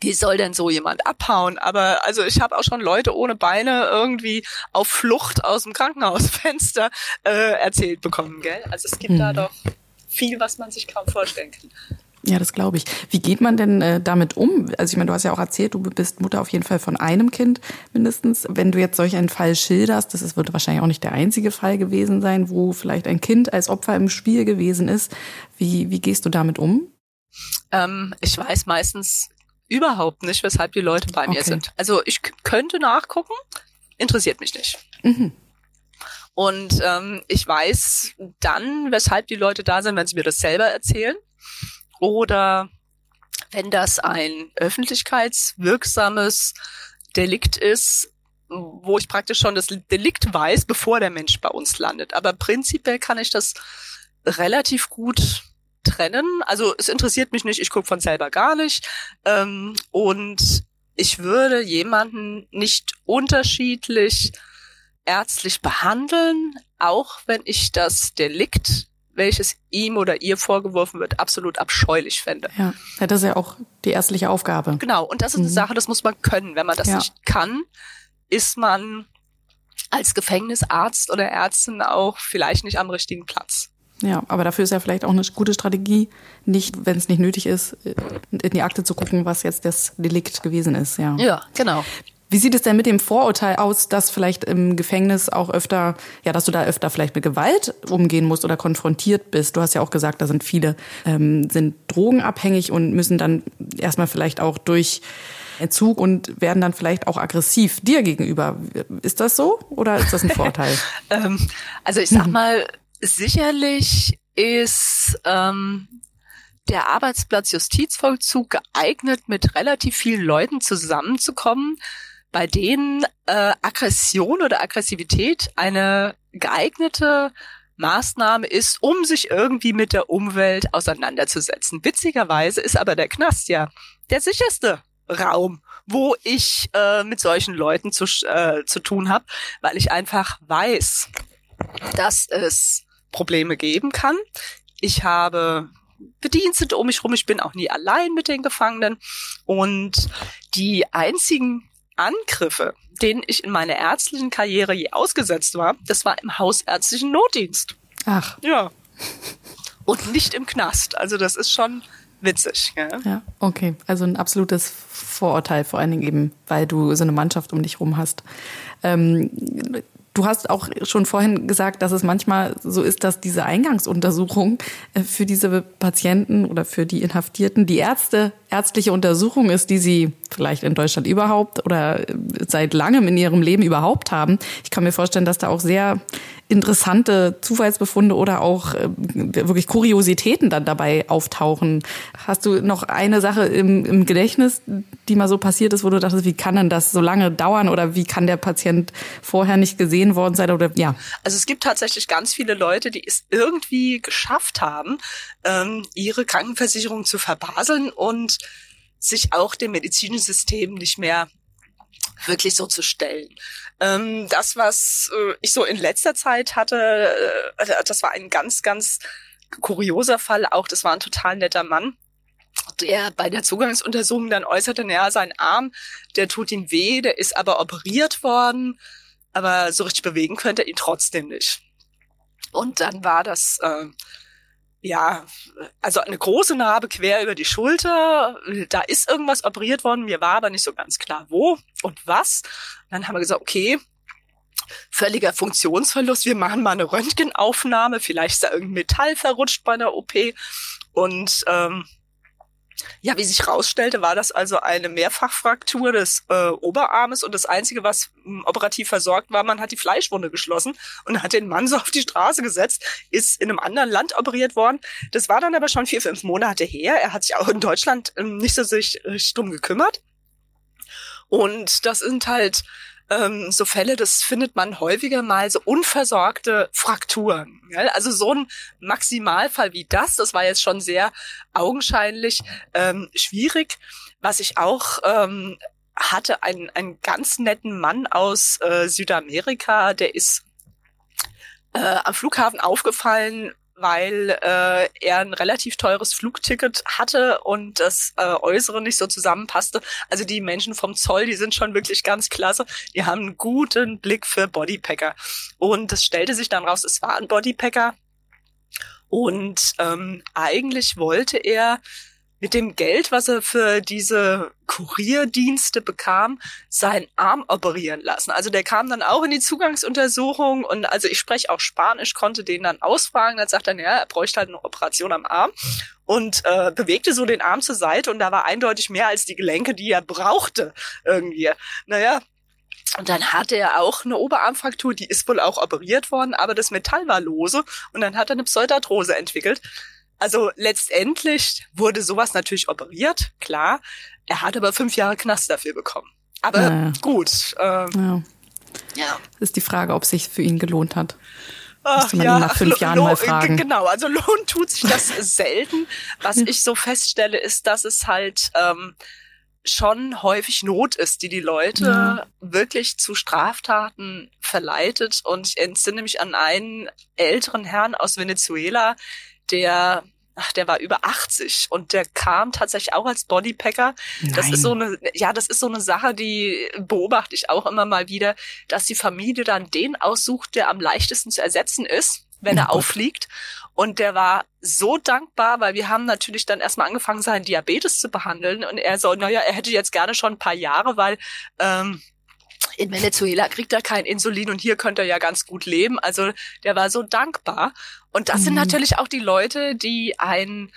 wie soll denn so jemand abhauen? Aber also ich habe auch schon Leute ohne Beine irgendwie auf Flucht aus dem Krankenhausfenster äh, erzählt bekommen, gell? Also es gibt hm. da doch viel, was man sich kaum vorstellen kann. Ja, das glaube ich. Wie geht man denn äh, damit um? Also ich meine, du hast ja auch erzählt, du bist Mutter auf jeden Fall von einem Kind mindestens. Wenn du jetzt solch einen Fall schilderst, das ist, wird wahrscheinlich auch nicht der einzige Fall gewesen sein, wo vielleicht ein Kind als Opfer im Spiel gewesen ist. Wie, wie gehst du damit um? Ähm, ich weiß meistens überhaupt nicht, weshalb die Leute bei mir sind. Also ich könnte nachgucken, interessiert mich nicht. Mhm. Und ähm, ich weiß dann, weshalb die Leute da sind, wenn sie mir das selber erzählen. Oder wenn das ein öffentlichkeitswirksames Delikt ist, wo ich praktisch schon das Delikt weiß, bevor der Mensch bei uns landet. Aber prinzipiell kann ich das relativ gut trennen. Also es interessiert mich nicht, ich gucke von selber gar nicht. Ähm, und ich würde jemanden nicht unterschiedlich ärztlich behandeln, auch wenn ich das Delikt, welches ihm oder ihr vorgeworfen wird, absolut abscheulich fände. Ja, das ist ja auch die ärztliche Aufgabe. Genau, und das ist eine mhm. Sache, das muss man können. Wenn man das ja. nicht kann, ist man als Gefängnisarzt oder Ärztin auch vielleicht nicht am richtigen Platz. Ja, aber dafür ist ja vielleicht auch eine gute Strategie, nicht, wenn es nicht nötig ist, in die Akte zu gucken, was jetzt das Delikt gewesen ist. Ja, ja genau. Wie sieht es denn mit dem Vorurteil aus, dass vielleicht im Gefängnis auch öfter, ja, dass du da öfter vielleicht mit Gewalt umgehen musst oder konfrontiert bist? Du hast ja auch gesagt, da sind viele, ähm, sind drogenabhängig und müssen dann erstmal vielleicht auch durch Entzug und werden dann vielleicht auch aggressiv dir gegenüber. Ist das so oder ist das ein Vorteil? ähm, also ich sag mal, sicherlich ist ähm, der Arbeitsplatz Justizvollzug geeignet, mit relativ vielen Leuten zusammenzukommen, bei denen äh, Aggression oder Aggressivität eine geeignete Maßnahme ist, um sich irgendwie mit der Umwelt auseinanderzusetzen. Witzigerweise ist aber der Knast ja der sicherste Raum, wo ich äh, mit solchen Leuten zu, äh, zu tun habe, weil ich einfach weiß, dass es Probleme geben kann. Ich habe Bedienstete um mich rum. Ich bin auch nie allein mit den Gefangenen. Und die einzigen Angriffe, denen ich in meiner ärztlichen Karriere je ausgesetzt war, das war im hausärztlichen Notdienst. Ach. Ja. Und nicht im Knast. Also das ist schon witzig. Ja, ja okay. Also ein absolutes Vorurteil, vor allen Dingen eben, weil du so eine Mannschaft um dich rum hast. Ähm, Du hast auch schon vorhin gesagt, dass es manchmal so ist, dass diese Eingangsuntersuchung äh, für diese Patienten oder für die Inhaftierten die Ärzte ärztliche Untersuchung ist, die sie vielleicht in Deutschland überhaupt oder äh, seit langem in ihrem Leben überhaupt haben. Ich kann mir vorstellen, dass da auch sehr interessante Zufallsbefunde oder auch äh, wirklich Kuriositäten dann dabei auftauchen. Hast du noch eine Sache im, im Gedächtnis, die mal so passiert ist, wo du dachtest, wie kann denn das so lange dauern oder wie kann der Patient vorher nicht gesehen worden sein oder ja? Also es gibt tatsächlich ganz viele Leute, die es irgendwie geschafft haben, ähm, ihre Krankenversicherung zu verbaseln und sich auch dem medizinischen System nicht mehr wirklich so zu stellen. Ähm, das, was äh, ich so in letzter Zeit hatte, äh, das war ein ganz, ganz kurioser Fall auch. Das war ein total netter Mann der bei der Zugangsuntersuchung dann äußerte, naja, sein Arm, der tut ihm weh, der ist aber operiert worden, aber so richtig bewegen könnte er ihn trotzdem nicht. Und dann war das äh, ja, also eine große Narbe quer über die Schulter. Da ist irgendwas operiert worden. Mir war aber nicht so ganz klar, wo und was. dann haben wir gesagt, okay, völliger Funktionsverlust. Wir machen mal eine Röntgenaufnahme. Vielleicht ist da irgendein Metall verrutscht bei einer OP. Und ähm, ja, wie sich rausstellte, war das also eine Mehrfachfraktur des äh, Oberarmes und das Einzige, was m, hm, operativ versorgt war, man hat die Fleischwunde geschlossen und hat den Mann so auf die Straße gesetzt, ist in einem anderen Land operiert worden. Das war dann aber schon vier, fünf Monate her. Er hat sich auch in Deutschland ähm, nicht so sich, sich drum gekümmert. Und das sind halt ähm, so Fälle, das findet man häufiger mal, so unversorgte Frakturen. Ja? Also so ein Maximalfall wie das, das war jetzt schon sehr augenscheinlich ähm, schwierig. Was ich auch ähm, hatte, einen, einen ganz netten Mann aus äh, Südamerika, der ist äh, am Flughafen aufgefallen, weil äh, er ein relativ teures Flugticket hatte und das äh, Äußere nicht so zusammenpasste. Also die Menschen vom Zoll, die sind schon wirklich ganz klasse. Die haben einen guten Blick für Bodypacker. Und es stellte sich dann raus, es war ein Bodypacker. Und ähm, eigentlich wollte er mit dem Geld, was er für diese Kurierdienste bekam, seinen Arm operieren lassen. Also der kam dann auch in die Zugangsuntersuchung und also ich spreche auch Spanisch, konnte den dann ausfragen. Dann sagt er, ja, er bräuchte halt eine Operation am Arm und äh, bewegte so den Arm zur Seite und da war eindeutig mehr als die Gelenke, die er brauchte irgendwie. Naja, und dann hatte er auch eine Oberarmfraktur, die ist wohl auch operiert worden, aber das Metall war lose und dann hat er eine Pseudarthrose entwickelt. Also letztendlich wurde sowas natürlich operiert, klar. Er hat aber fünf Jahre Knast dafür bekommen. Aber ja, gut. Äh, ja. ja. Ist die Frage, ob sich für ihn gelohnt hat. Ach, man ja, ihn nach fünf Jahren mal fragen. Genau, also lohnt tut sich das selten. Was ich so feststelle, ist, dass es halt ähm, schon häufig Not ist, die die Leute ja. wirklich zu Straftaten verleitet. Und ich entsinne mich an einen älteren Herrn aus Venezuela, der ach, der war über 80 und der kam tatsächlich auch als Bodypacker. Nein. Das ist so eine, ja, das ist so eine Sache, die beobachte ich auch immer mal wieder, dass die Familie dann den aussucht, der am leichtesten zu ersetzen ist, wenn oh er Gott. auffliegt. Und der war so dankbar, weil wir haben natürlich dann erstmal angefangen, seinen Diabetes zu behandeln. Und er so, naja, er hätte jetzt gerne schon ein paar Jahre, weil ähm, in Venezuela kriegt er kein Insulin und hier könnte er ja ganz gut leben. Also der war so dankbar. Und das mhm. sind natürlich auch die Leute, die ein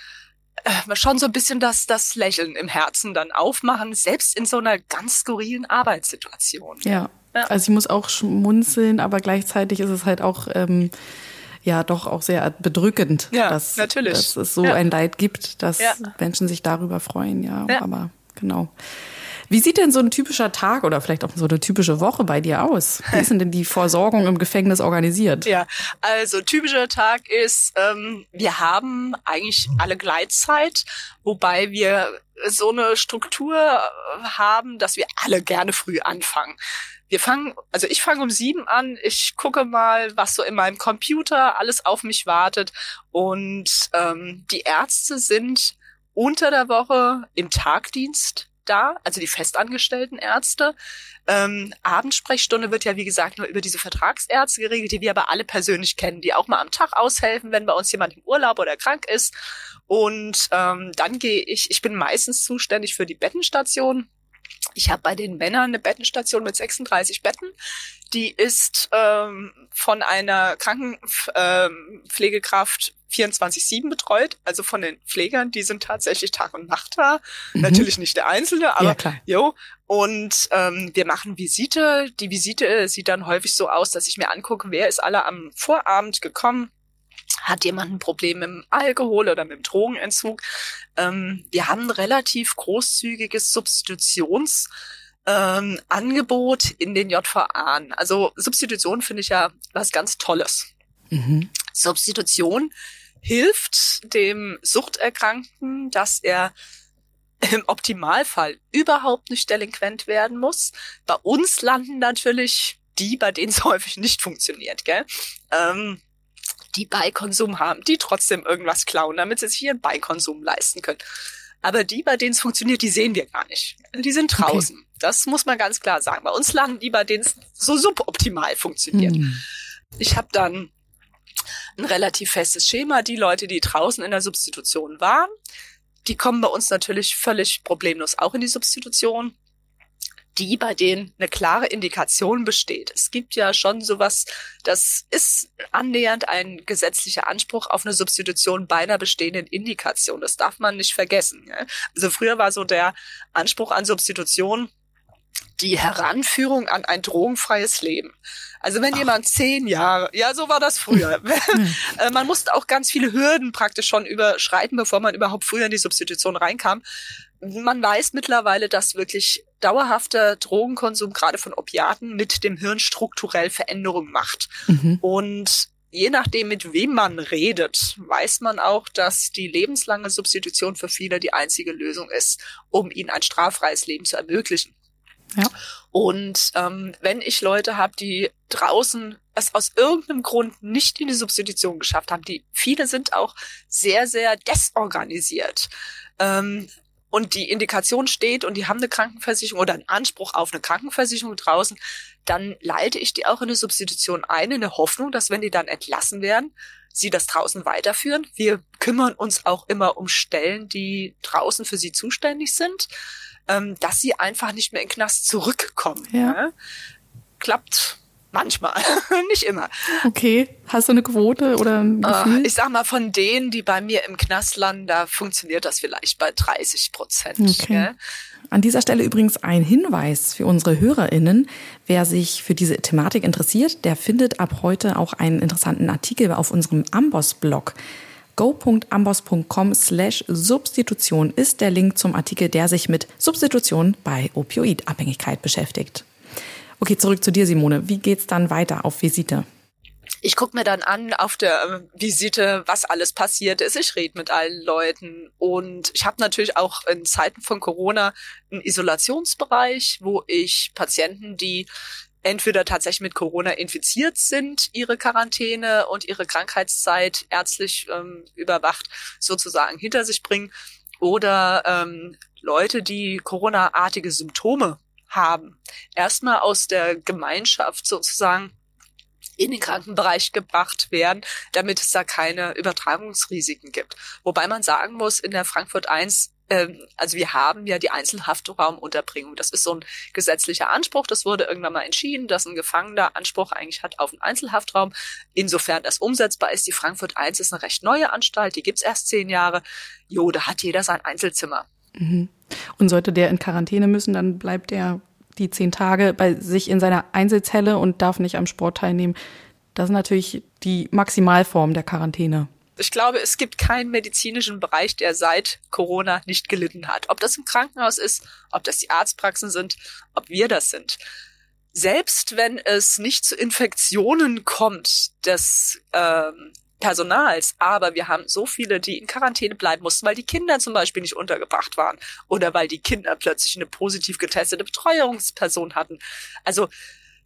äh, schon so ein bisschen das, das Lächeln im Herzen dann aufmachen, selbst in so einer ganz skurrilen Arbeitssituation. Ja. ja. Also ich muss auch schmunzeln, aber gleichzeitig ist es halt auch ähm, ja doch auch sehr bedrückend, ja, dass, natürlich. dass es so ja. ein Leid gibt, dass ja. Menschen sich darüber freuen. Ja. aber genau. Wie sieht denn so ein typischer Tag oder vielleicht auch so eine typische Woche bei dir aus? Wie ist denn die Versorgung im Gefängnis organisiert? Ja, also typischer Tag ist, ähm, wir haben eigentlich alle Gleitzeit, wobei wir so eine Struktur haben, dass wir alle gerne früh anfangen. Wir fangen, also ich fange um sieben an, ich gucke mal, was so in meinem Computer alles auf mich wartet. Und ähm, die Ärzte sind unter der Woche im Tagdienst da, also die festangestellten Ärzte. Ähm, Abendsprechstunde wird ja, wie gesagt, nur über diese Vertragsärzte geregelt, die wir aber alle persönlich kennen, die auch mal am Tag aushelfen, wenn bei uns jemand im Urlaub oder krank ist. Und ähm, dann gehe ich, ich bin meistens zuständig für die Bettenstation. Ich habe bei den Männern eine Bettenstation mit 36 Betten. Die ist ähm, von einer Krankenpflegekraft 24-7 betreut, also von den Pflegern, die sind tatsächlich Tag und Nacht da. Mhm. Natürlich nicht der Einzelne, aber ja, jo. Und ähm, wir machen Visite. Die Visite sieht dann häufig so aus, dass ich mir angucke, wer ist alle am Vorabend gekommen, hat jemand ein Problem mit dem Alkohol oder mit dem Drogenentzug. Ähm, wir haben ein relativ großzügiges Substitutions- ähm, Angebot in den JVA. Also Substitution finde ich ja was ganz Tolles. Mhm. Substitution hilft dem Suchterkrankten, dass er im Optimalfall überhaupt nicht delinquent werden muss. Bei uns landen natürlich die, bei denen es häufig nicht funktioniert, gell? Ähm, die Beikonsum haben, die trotzdem irgendwas klauen, damit sie sich ihren Beikonsum leisten können. Aber die, bei denen es funktioniert, die sehen wir gar nicht. Die sind draußen. Okay. Das muss man ganz klar sagen. Bei uns landen die, bei denen es so suboptimal funktioniert. Hm. Ich habe dann ein relativ festes Schema. Die Leute, die draußen in der Substitution waren, die kommen bei uns natürlich völlig problemlos auch in die Substitution die, bei denen eine klare Indikation besteht. Es gibt ja schon sowas, das ist annähernd ein gesetzlicher Anspruch auf eine Substitution bei einer bestehenden Indikation. Das darf man nicht vergessen. Also früher war so der Anspruch an Substitution die Heranführung an ein drogenfreies Leben. Also wenn Ach. jemand zehn Jahre, ja, so war das früher. Äh, man musste auch ganz viele Hürden praktisch schon überschreiten, bevor man überhaupt früher in die Substitution reinkam. Man weiß mittlerweile, dass wirklich dauerhafter Drogenkonsum gerade von Opiaten mit dem Hirn strukturell Veränderungen macht. Mhm. Und je nachdem, mit wem man redet, weiß man auch, dass die lebenslange Substitution für viele die einzige Lösung ist, um ihnen ein straffreies Leben zu ermöglichen. Ja. Und ähm, wenn ich Leute habe, die draußen es aus irgendeinem Grund nicht in die Substitution geschafft haben, die viele sind auch sehr, sehr desorganisiert. Ähm, und die Indikation steht und die haben eine Krankenversicherung oder einen Anspruch auf eine Krankenversicherung draußen, dann leite ich die auch in eine Substitution ein, in der Hoffnung, dass wenn die dann entlassen werden, sie das draußen weiterführen. Wir kümmern uns auch immer um Stellen, die draußen für sie zuständig sind ähm, dass sie einfach nicht mehr in den Knast zurückkommen. Ja. ja? Klappt manchmal, nicht immer. Okay, hast du eine Quote oder ein äh, Gefühl? ich sag mal, von denen, die bei mir im Knast landen, da funktioniert das vielleicht bei 30 Prozent. Okay. Ja? An dieser Stelle übrigens ein Hinweis für unsere HörerInnen. Wer sich für diese Thematik interessiert, der findet ab heute auch einen interessanten Artikel auf unserem Amboss-Blog go.ambos.com slash Substitution ist der Link zum Artikel, der sich mit Substitution bei Opioidabhängigkeit beschäftigt. Okay, zurück zu dir, Simone. Wie geht's dann weiter auf Visite? ich gucke mir dann an auf der ähm, Visite, was alles passiert ist. Ich rede mit allen Leuten und ich habe natürlich auch in Zeiten von Corona einen Isolationsbereich, wo ich Patienten, die entweder tatsächlich mit Corona infiziert sind, ihre Quarantäne und ihre Krankheitszeit ärztlich ähm, überwacht sozusagen hinter sich bringen, oder ähm, Leute, die Corona-artige Symptome haben, erstmal aus der Gemeinschaft sozusagen in den Krankenbereich gebracht werden, damit es da keine Übertragungsrisiken gibt. Wobei man sagen muss, in der Frankfurt 1 ähm, also wir haben ja die Einzelhaftraumunterbringung. Das ist so ein gesetzlicher Anspruch. Das wurde irgendwann mal entschieden, dass ein Gefangener Anspruch eigentlich hat auf einen Einzelhaftraum. Insofern das umsetzbar ist. Die Frankfurt 1 ist eine recht neue Anstalt. Die gibt's erst zehn Jahre. Jo, da hat jeder sein Einzelzimmer. Mhm. Und sollte der in Quarantäne müssen, dann bleibt er die zehn Tage bei sich in seiner Einzelzelle und darf nicht am Sport teilnehmen. Das ist natürlich die Maximalform der Quarantäne ich glaube, es gibt keinen medizinischen Bereich, der seit Corona nicht gelitten hat. Ob das im Krankenhaus ist, ob das die Arztpraxen sind, ob wir das sind. Selbst wenn es nicht zu Infektionen kommt des ähm, Personals, aber wir haben so viele, die in Quarantäne bleiben mussten, weil die Kinder zum Beispiel nicht untergebracht waren oder weil die Kinder plötzlich eine positiv getestete Betreuungsperson hatten. Also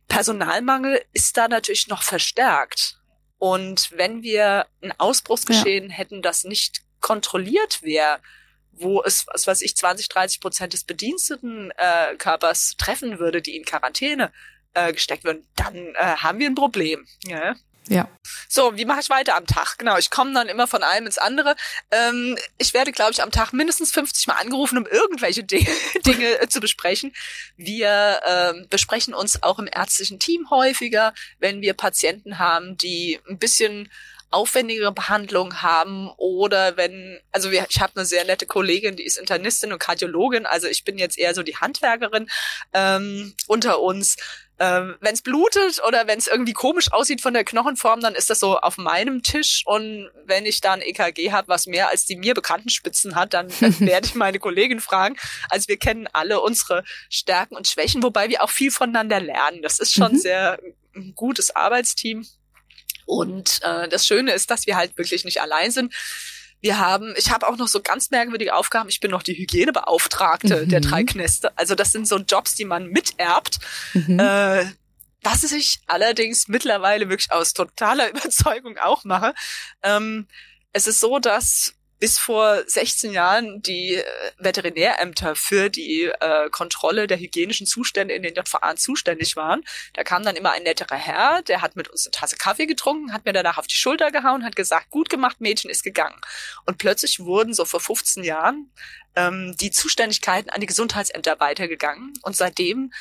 Personalmangel ist da natürlich noch verstärkt. Und wenn wir ein Ausbruchsgeschehen ja. hätten, das nicht kontrolliert wäre, wo es, was weiß ich, 20, 30 Prozent des Bedienstetenkörpers äh, treffen würde, die in Quarantäne äh, gesteckt würden, dann äh, haben wir ein Problem. Ja. Ja. So, wie mache ich weiter am Tag? Genau, ich komme dann immer von einem ins andere. Ähm, ich werde, glaube ich, am Tag mindestens 50 Mal angerufen, um irgendwelche Dinge, Dinge zu besprechen. Wir ähm, besprechen uns auch im ärztlichen Team häufiger, wenn wir Patienten haben, die ein bisschen aufwendigere Behandlung haben oder wenn, also wir, ich habe eine sehr nette Kollegin, die ist Internistin und Kardiologin, also ich bin jetzt eher so die Handwerkerin ähm, unter uns ähm, wenn es blutet oder wenn es irgendwie komisch aussieht von der Knochenform, dann ist das so auf meinem Tisch. Und wenn ich da ein EKG habe, was mehr als die mir bekannten Spitzen hat, dann, dann werde ich meine Kollegin fragen. Also wir kennen alle unsere Stärken und Schwächen, wobei wir auch viel voneinander lernen. Das ist schon mhm. sehr ein gutes Arbeitsteam. Und äh, das Schöne ist, dass wir halt wirklich nicht allein sind. Wir haben, ich habe auch noch so ganz merkwürdige Aufgaben. Ich bin noch die Hygienebeauftragte mhm. der drei Knäste. Also das sind so Jobs, die man miterbt. Mhm. Äh, was ich allerdings mittlerweile wirklich aus totaler Überzeugung auch mache. Ähm, es ist so, dass bis vor 16 Jahren die äh, Veterinärämter für die äh, Kontrolle der hygienischen Zustände in den JVA zuständig waren. Da kam dann immer ein netterer Herr, der hat mit uns eine Tasse Kaffee getrunken, hat mir danach auf die Schulter gehauen, hat gesagt, gut gemacht, Mädchen ist gegangen. Und plötzlich wurden so vor 15 Jahren ähm, die Zuständigkeiten an die Gesundheitsämter weitergegangen. Und seitdem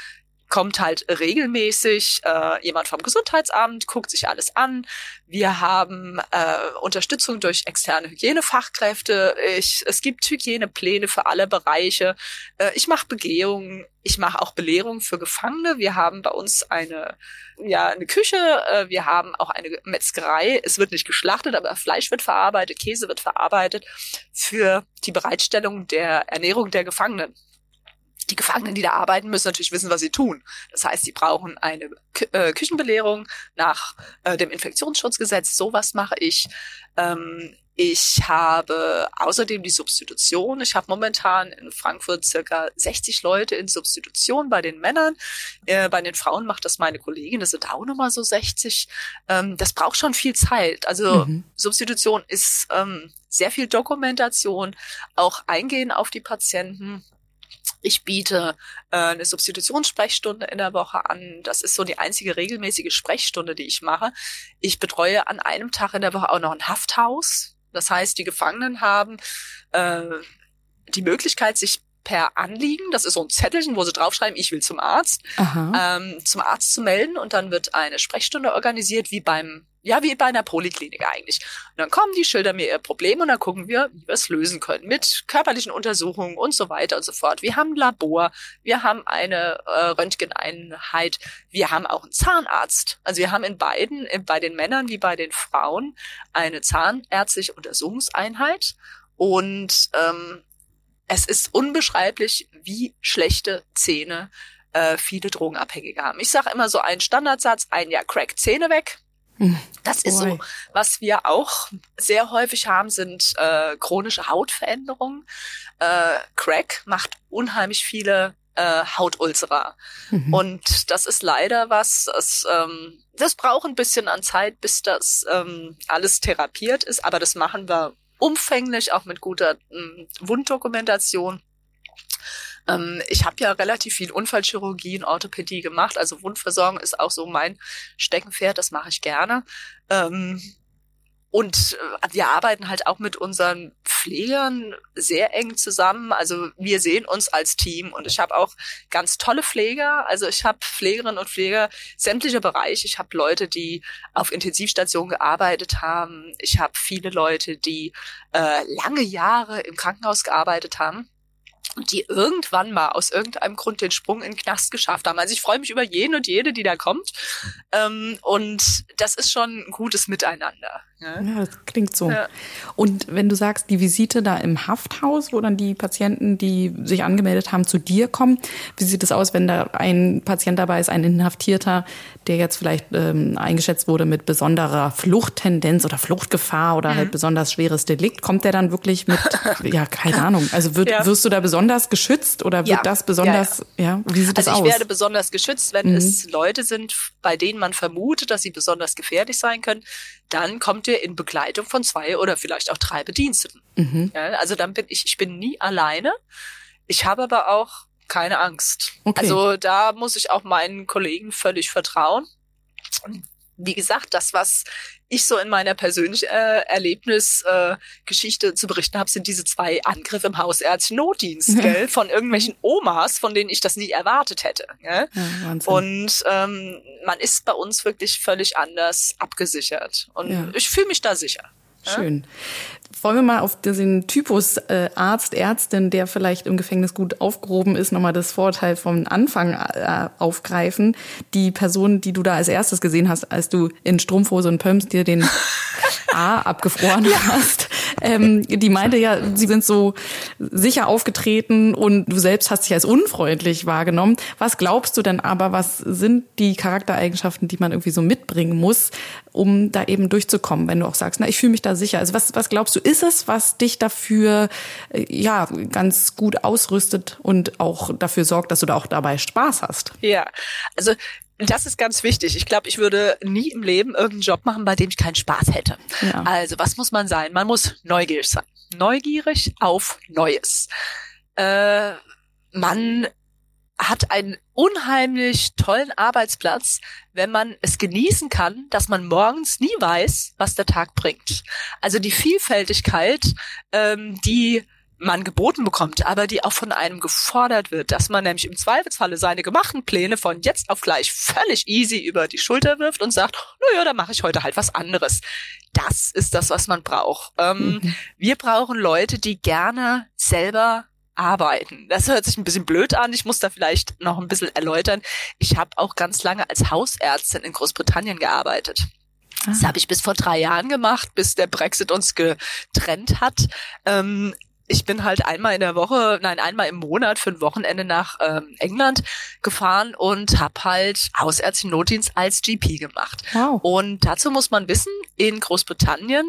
kommt halt regelmäßig äh, jemand vom Gesundheitsamt, guckt sich alles an. Wir haben äh, Unterstützung durch externe Hygienefachkräfte. Ich, es gibt Hygienepläne für alle Bereiche. Äh, ich mache Begehungen. Ich mache auch Belehrungen für Gefangene. Wir haben bei uns eine, ja, eine Küche. Äh, wir haben auch eine Metzgerei. Es wird nicht geschlachtet, aber Fleisch wird verarbeitet, Käse wird verarbeitet für die Bereitstellung der Ernährung der Gefangenen die Gefangenen, die da arbeiten, müssen natürlich wissen, was sie tun. Das heißt, sie brauchen eine Kü äh, Küchenbelehrung nach äh, dem Infektionsschutzgesetz. Sowas mache ich. Ähm, ich habe außerdem die Substitution. Ich habe momentan in Frankfurt circa 60 Leute in Substitution bei den Männern. Äh, bei den Frauen macht das meine Kollegin. Das sind auch nochmal so 60. Ähm, das braucht schon viel Zeit. Also mhm. Substitution ist ähm, sehr viel Dokumentation, auch Eingehen auf die Patienten ich biete äh, eine Substitutionssprechstunde in der Woche an. Das ist so die einzige regelmäßige Sprechstunde, die ich mache. Ich betreue an einem Tag in der Woche auch noch ein Hafthaus. Das heißt, die Gefangenen haben äh, die Möglichkeit, sich per Anliegen, das ist so ein Zettelchen, wo sie draufschreiben, ich will zum Arzt, ähm, zum Arzt zu melden und dann wird eine Sprechstunde organisiert, wie beim ja, wie bei einer Poliklinik eigentlich. Und dann kommen die, schildern mir ihr Problem und dann gucken wir, wie wir es lösen können mit körperlichen Untersuchungen und so weiter und so fort. Wir haben ein Labor, wir haben eine äh, Röntgeneinheit, wir haben auch einen Zahnarzt. Also wir haben in beiden, bei den Männern wie bei den Frauen, eine zahnärztliche Untersuchungseinheit und ähm, es ist unbeschreiblich, wie schlechte Zähne äh, viele Drogenabhängige haben. Ich sage immer so einen Standardsatz, ein Jahr Crack Zähne weg das ist so. Was wir auch sehr häufig haben, sind äh, chronische Hautveränderungen. Äh, Crack macht unheimlich viele äh, Hautulcerer. Mhm. Und das ist leider was, das, ähm, das braucht ein bisschen an Zeit, bis das ähm, alles therapiert ist. Aber das machen wir umfänglich, auch mit guter ähm, Wunddokumentation. Ähm, ich habe ja relativ viel Unfallchirurgie und Orthopädie gemacht, also Wundversorgung ist auch so mein Steckenpferd, das mache ich gerne. Ähm, und äh, wir arbeiten halt auch mit unseren Pflegern sehr eng zusammen. Also wir sehen uns als Team und ich habe auch ganz tolle Pfleger. Also ich habe Pflegerinnen und Pfleger sämtlicher Bereiche. Ich habe Leute, die auf Intensivstationen gearbeitet haben. Ich habe viele Leute, die äh, lange Jahre im Krankenhaus gearbeitet haben die irgendwann mal aus irgendeinem Grund den Sprung in den Knast geschafft haben. Also ich freue mich über jeden und jede, die da kommt. Ähm, und das ist schon ein gutes Miteinander. Ja, ja das klingt so. Ja. Und wenn du sagst, die Visite da im Hafthaus, wo dann die Patienten, die sich angemeldet haben, zu dir kommen, wie sieht es aus, wenn da ein Patient dabei ist, ein Inhaftierter, der jetzt vielleicht ähm, eingeschätzt wurde mit besonderer Fluchttendenz oder Fluchtgefahr oder halt mhm. halt besonders schweres Delikt, kommt der dann wirklich mit, ja, keine Ahnung, also wird, ja. wirst du da besonders geschützt oder wird das besonders, ja, wie sieht also das aus? Also ich werde besonders geschützt, wenn mhm. es Leute sind, bei denen man vermutet, dass sie besonders gefährlich sein können, dann kommt ihr in Begleitung von zwei oder vielleicht auch drei Bediensteten. Mhm. Ja, also dann bin ich, ich bin nie alleine. Ich habe aber auch keine Angst. Okay. Also da muss ich auch meinen Kollegen völlig vertrauen. wie gesagt, das, was ich so in meiner persönlichen äh, Erlebnisgeschichte äh, zu berichten habe, sind diese zwei Angriffe im hausärztlichen Notdienst, gell? von irgendwelchen Omas, von denen ich das nie erwartet hätte. Gell? Ja, und ähm, man ist bei uns wirklich völlig anders abgesichert. Und ja. ich fühle mich da sicher. Schön. Wollen wir mal auf diesen Typus äh, Arzt, Ärztin, der vielleicht im Gefängnis gut aufgehoben ist, nochmal das Vorteil vom Anfang äh, aufgreifen. Die Person, die du da als erstes gesehen hast, als du in Strumpfhose und Pumps dir den A abgefroren ja. hast, ähm, die meinte ja, sie sind so sicher aufgetreten und du selbst hast dich als unfreundlich wahrgenommen. Was glaubst du denn aber, was sind die Charaktereigenschaften, die man irgendwie so mitbringen muss, um da eben durchzukommen, wenn du auch sagst, na, ich fühle mich da sicher. Also was, was glaubst du, ist es, was dich dafür äh, ja ganz gut ausrüstet und auch dafür sorgt, dass du da auch dabei Spaß hast? Ja, also das ist ganz wichtig. Ich glaube, ich würde nie im Leben irgendeinen Job machen, bei dem ich keinen Spaß hätte. Ja. Also was muss man sein? Man muss neugierig sein. neugierig auf Neues. Äh, man hat einen unheimlich tollen Arbeitsplatz, wenn man es genießen kann, dass man morgens nie weiß, was der Tag bringt. Also die Vielfältigkeit, ähm, die man geboten bekommt, aber die auch von einem gefordert wird, dass man nämlich im Zweifelsfalle seine gemachten Pläne von jetzt auf gleich völlig easy über die Schulter wirft und sagt, naja, da mache ich heute halt was anderes. Das ist das, was man braucht. Ähm, mhm. Wir brauchen Leute, die gerne selber arbeiten. Das hört sich ein bisschen blöd an. Ich muss da vielleicht noch ein bisschen erläutern. Ich habe auch ganz lange als Hausärztin in Großbritannien gearbeitet. Das ah. habe ich bis vor drei Jahren gemacht, bis der Brexit uns getrennt hat. Ähm, ich bin halt einmal in der Woche, nein, einmal im Monat für ein Wochenende nach ähm, England gefahren und habe halt hausärztlichen Notdienst als GP gemacht. Wow. Und dazu muss man wissen, in Großbritannien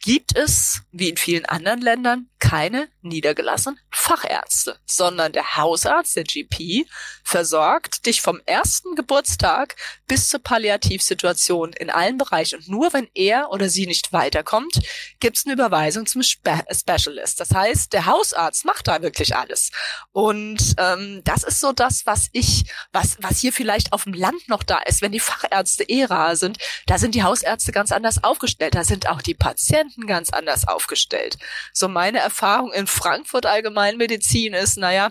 gibt es, wie in vielen anderen Ländern, keine niedergelassenen Fachärzte, sondern der Hausarzt, der GP, versorgt dich vom ersten Geburtstag bis zur Palliativsituation in allen Bereichen. Und nur wenn er oder sie nicht weiterkommt, gibt es eine Überweisung zum Spe Specialist. Das heißt, der Hausarzt macht da wirklich alles. Und ähm, das ist so das, was ich, was, was hier vielleicht auf dem Land noch da ist, wenn die Fachärzte eh rar sind, da sind die Hausärzte ganz anders aufgestellt. Da sind auch die Patienten ganz anders aufgestellt. So meine Erfahrung in Frankfurt Allgemeinmedizin ist, naja,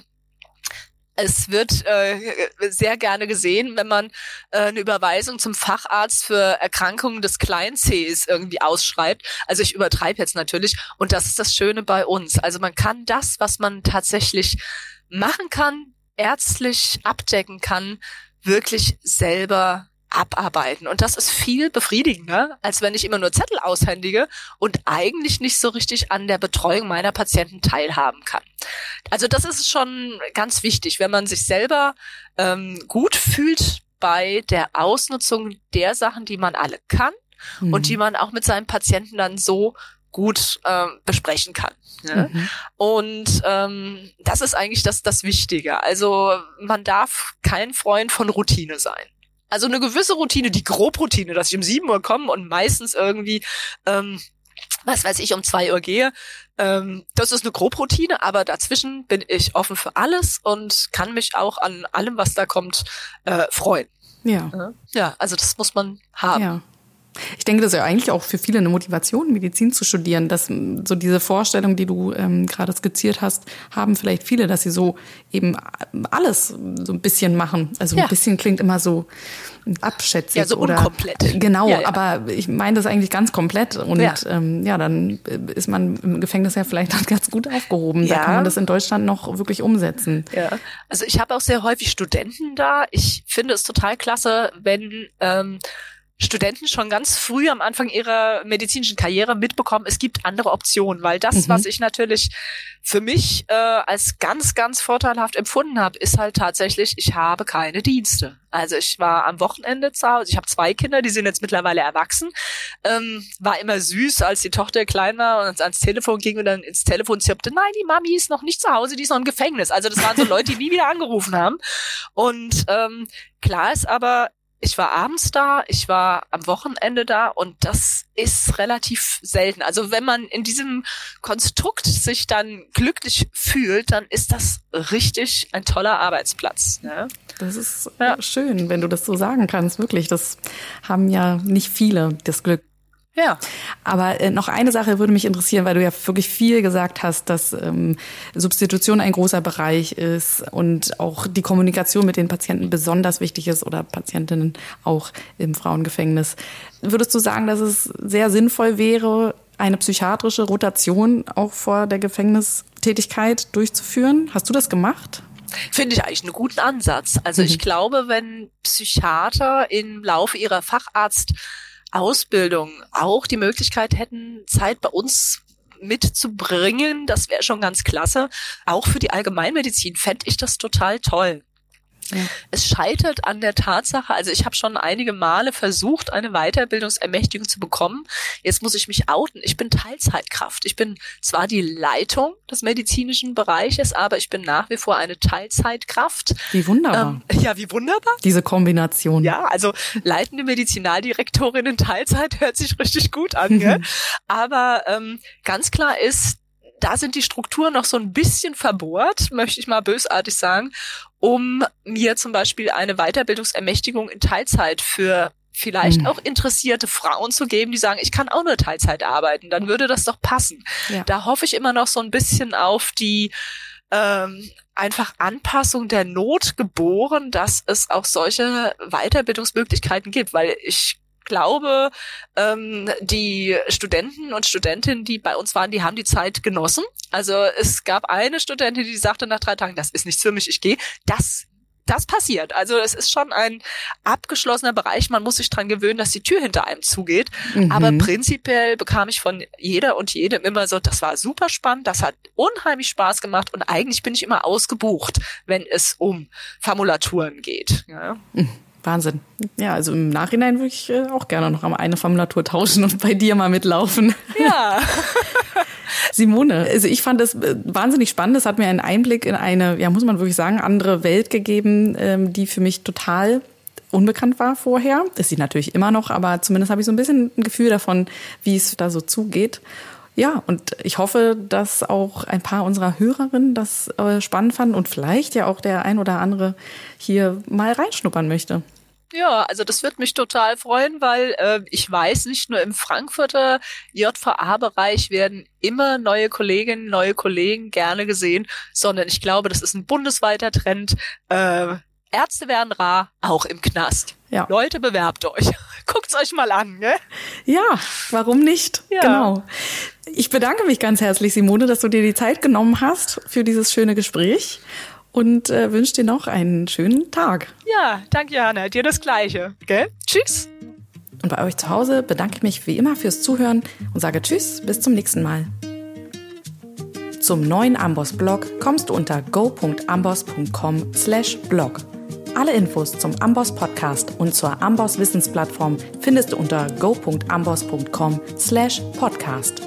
es wird äh, sehr gerne gesehen, wenn man äh, eine Überweisung zum Facharzt für Erkrankungen des kleinen Cs irgendwie ausschreibt. Also ich übertreibe jetzt natürlich. Und das ist das Schöne bei uns. Also man kann das, was man tatsächlich machen kann, ärztlich abdecken kann, wirklich selber abarbeiten. Und das ist viel befriedigender, als wenn ich immer nur Zettel aushändige und eigentlich nicht so richtig an der Betreuung meiner Patienten teilhaben kann. Also das ist schon ganz wichtig, wenn man sich selber ähm, gut fühlt bei der Ausnutzung der Sachen, die man alle kann mhm. und die man auch mit seinem Patienten dann so gut äh, besprechen kann. Ne? Mhm. Und ähm, das ist eigentlich das, das Wichtige. Also man darf kein Freund von Routine sein. Also eine gewisse Routine, die Grobroutine, dass ich um sieben Uhr komme und meistens irgendwie, ähm, was weiß ich, um zwei Uhr gehe. Ähm, das ist eine Grobroutine, aber dazwischen bin ich offen für alles und kann mich auch an allem, was da kommt, äh, freuen. Ja. Ja, also das muss man haben. Ja. Ich denke, das ist ja eigentlich auch für viele eine Motivation, Medizin zu studieren, dass so diese Vorstellung, die du ähm, gerade skizziert hast, haben vielleicht viele, dass sie so eben alles so ein bisschen machen. Also ja. ein bisschen klingt immer so abschätzig ja, so oder unkomplett. Genau, ja, ja. aber ich meine das eigentlich ganz komplett und ja. Ähm, ja, dann ist man im Gefängnis ja vielleicht dann ganz gut aufgehoben. Ja. Da kann man das in Deutschland noch wirklich umsetzen. Ja, also ich habe auch sehr häufig Studenten da. Ich finde es total klasse, wenn ähm, Studenten schon ganz früh am Anfang ihrer medizinischen Karriere mitbekommen, es gibt andere Optionen, weil das, mhm. was ich natürlich für mich äh, als ganz, ganz vorteilhaft empfunden habe, ist halt tatsächlich, ich habe keine Dienste. Also ich war am Wochenende zu Hause, ich habe zwei Kinder, die sind jetzt mittlerweile erwachsen, ähm, war immer süß, als die Tochter klein war und ans Telefon ging und dann ins Telefon zirpte, nein, die Mami ist noch nicht zu Hause, die ist noch im Gefängnis. Also das waren so Leute, die nie wieder angerufen haben. Und ähm, klar ist aber, ich war abends da, ich war am Wochenende da und das ist relativ selten. Also wenn man in diesem Konstrukt sich dann glücklich fühlt, dann ist das richtig ein toller Arbeitsplatz. Ne? Das ist ja. schön, wenn du das so sagen kannst, wirklich. Das haben ja nicht viele, das Glück. Ja. Aber äh, noch eine Sache würde mich interessieren, weil du ja wirklich viel gesagt hast, dass ähm, Substitution ein großer Bereich ist und auch die Kommunikation mit den Patienten besonders wichtig ist oder Patientinnen auch im Frauengefängnis. Würdest du sagen, dass es sehr sinnvoll wäre, eine psychiatrische Rotation auch vor der Gefängnistätigkeit durchzuführen? Hast du das gemacht? Finde ich eigentlich einen guten Ansatz. Also mhm. ich glaube, wenn Psychiater im Laufe ihrer Facharzt Ausbildung auch die Möglichkeit hätten, Zeit bei uns mitzubringen, das wäre schon ganz klasse. Auch für die Allgemeinmedizin fände ich das total toll. Ja. Es scheitert an der Tatsache, also ich habe schon einige Male versucht, eine Weiterbildungsermächtigung zu bekommen. Jetzt muss ich mich outen. Ich bin Teilzeitkraft. Ich bin zwar die Leitung des medizinischen Bereiches, aber ich bin nach wie vor eine Teilzeitkraft. Wie wunderbar. Ähm, ja, wie wunderbar. Diese Kombination. Ja, also leitende Medizinaldirektorin in Teilzeit hört sich richtig gut an. Gell? Aber ähm, ganz klar ist, da sind die Strukturen noch so ein bisschen verbohrt, möchte ich mal bösartig sagen, um mir zum Beispiel eine Weiterbildungsermächtigung in Teilzeit für vielleicht mhm. auch interessierte Frauen zu geben, die sagen, ich kann auch nur Teilzeit arbeiten, dann würde das doch passen. Ja. Da hoffe ich immer noch so ein bisschen auf die ähm, einfach Anpassung der Not geboren, dass es auch solche Weiterbildungsmöglichkeiten gibt, weil ich glaube, ähm, die Studenten und Studentinnen, die bei uns waren, die haben die Zeit genossen. Also es gab eine Studentin, die sagte nach drei Tagen, das ist nichts für mich, ich gehe. Das das passiert. Also es ist schon ein abgeschlossener Bereich. Man muss sich dran gewöhnen, dass die Tür hinter einem zugeht. Mhm. Aber prinzipiell bekam ich von jeder und jedem immer so, das war super spannend, das hat unheimlich Spaß gemacht und eigentlich bin ich immer ausgebucht, wenn es um Formulaturen geht. Ja. Mhm. Wahnsinn. Ja, also im Nachhinein würde ich äh, auch gerne noch einmal eine Formulatur tauschen und bei dir mal mitlaufen. Ja. Simone, also ich fand das äh, wahnsinnig spannend. Es hat mir einen Einblick in eine, ja, muss man wirklich sagen, andere Welt gegeben, ähm, die für mich total unbekannt war vorher. Ist sie natürlich immer noch, aber zumindest habe ich so ein bisschen ein Gefühl davon, wie es da so zugeht. Ja, und ich hoffe, dass auch ein paar unserer Hörerinnen das äh, spannend fanden und vielleicht ja auch der ein oder andere hier mal reinschnuppern möchte. Ja, also das wird mich total freuen, weil äh, ich weiß, nicht nur im Frankfurter JVA-Bereich werden immer neue Kolleginnen, neue Kollegen gerne gesehen, sondern ich glaube, das ist ein bundesweiter Trend. Äh, Ärzte werden rar, auch im Knast. Ja. Leute, bewerbt euch. Guckt's euch mal an, gell? Ja, warum nicht? Ja. Genau. Ich bedanke mich ganz herzlich, Simone, dass du dir die Zeit genommen hast für dieses schöne Gespräch und äh, wünsche dir noch einen schönen Tag. Ja, danke, Johanna. Dir das Gleiche. Gell? Tschüss. Und bei euch zu Hause bedanke ich mich wie immer fürs Zuhören und sage Tschüss, bis zum nächsten Mal. Zum neuen Amboss-Blog kommst du unter go.amboss.com slash blog. Alle Infos zum Amboss Podcast und zur Amboss Wissensplattform findest du unter go.amboss.com slash podcast.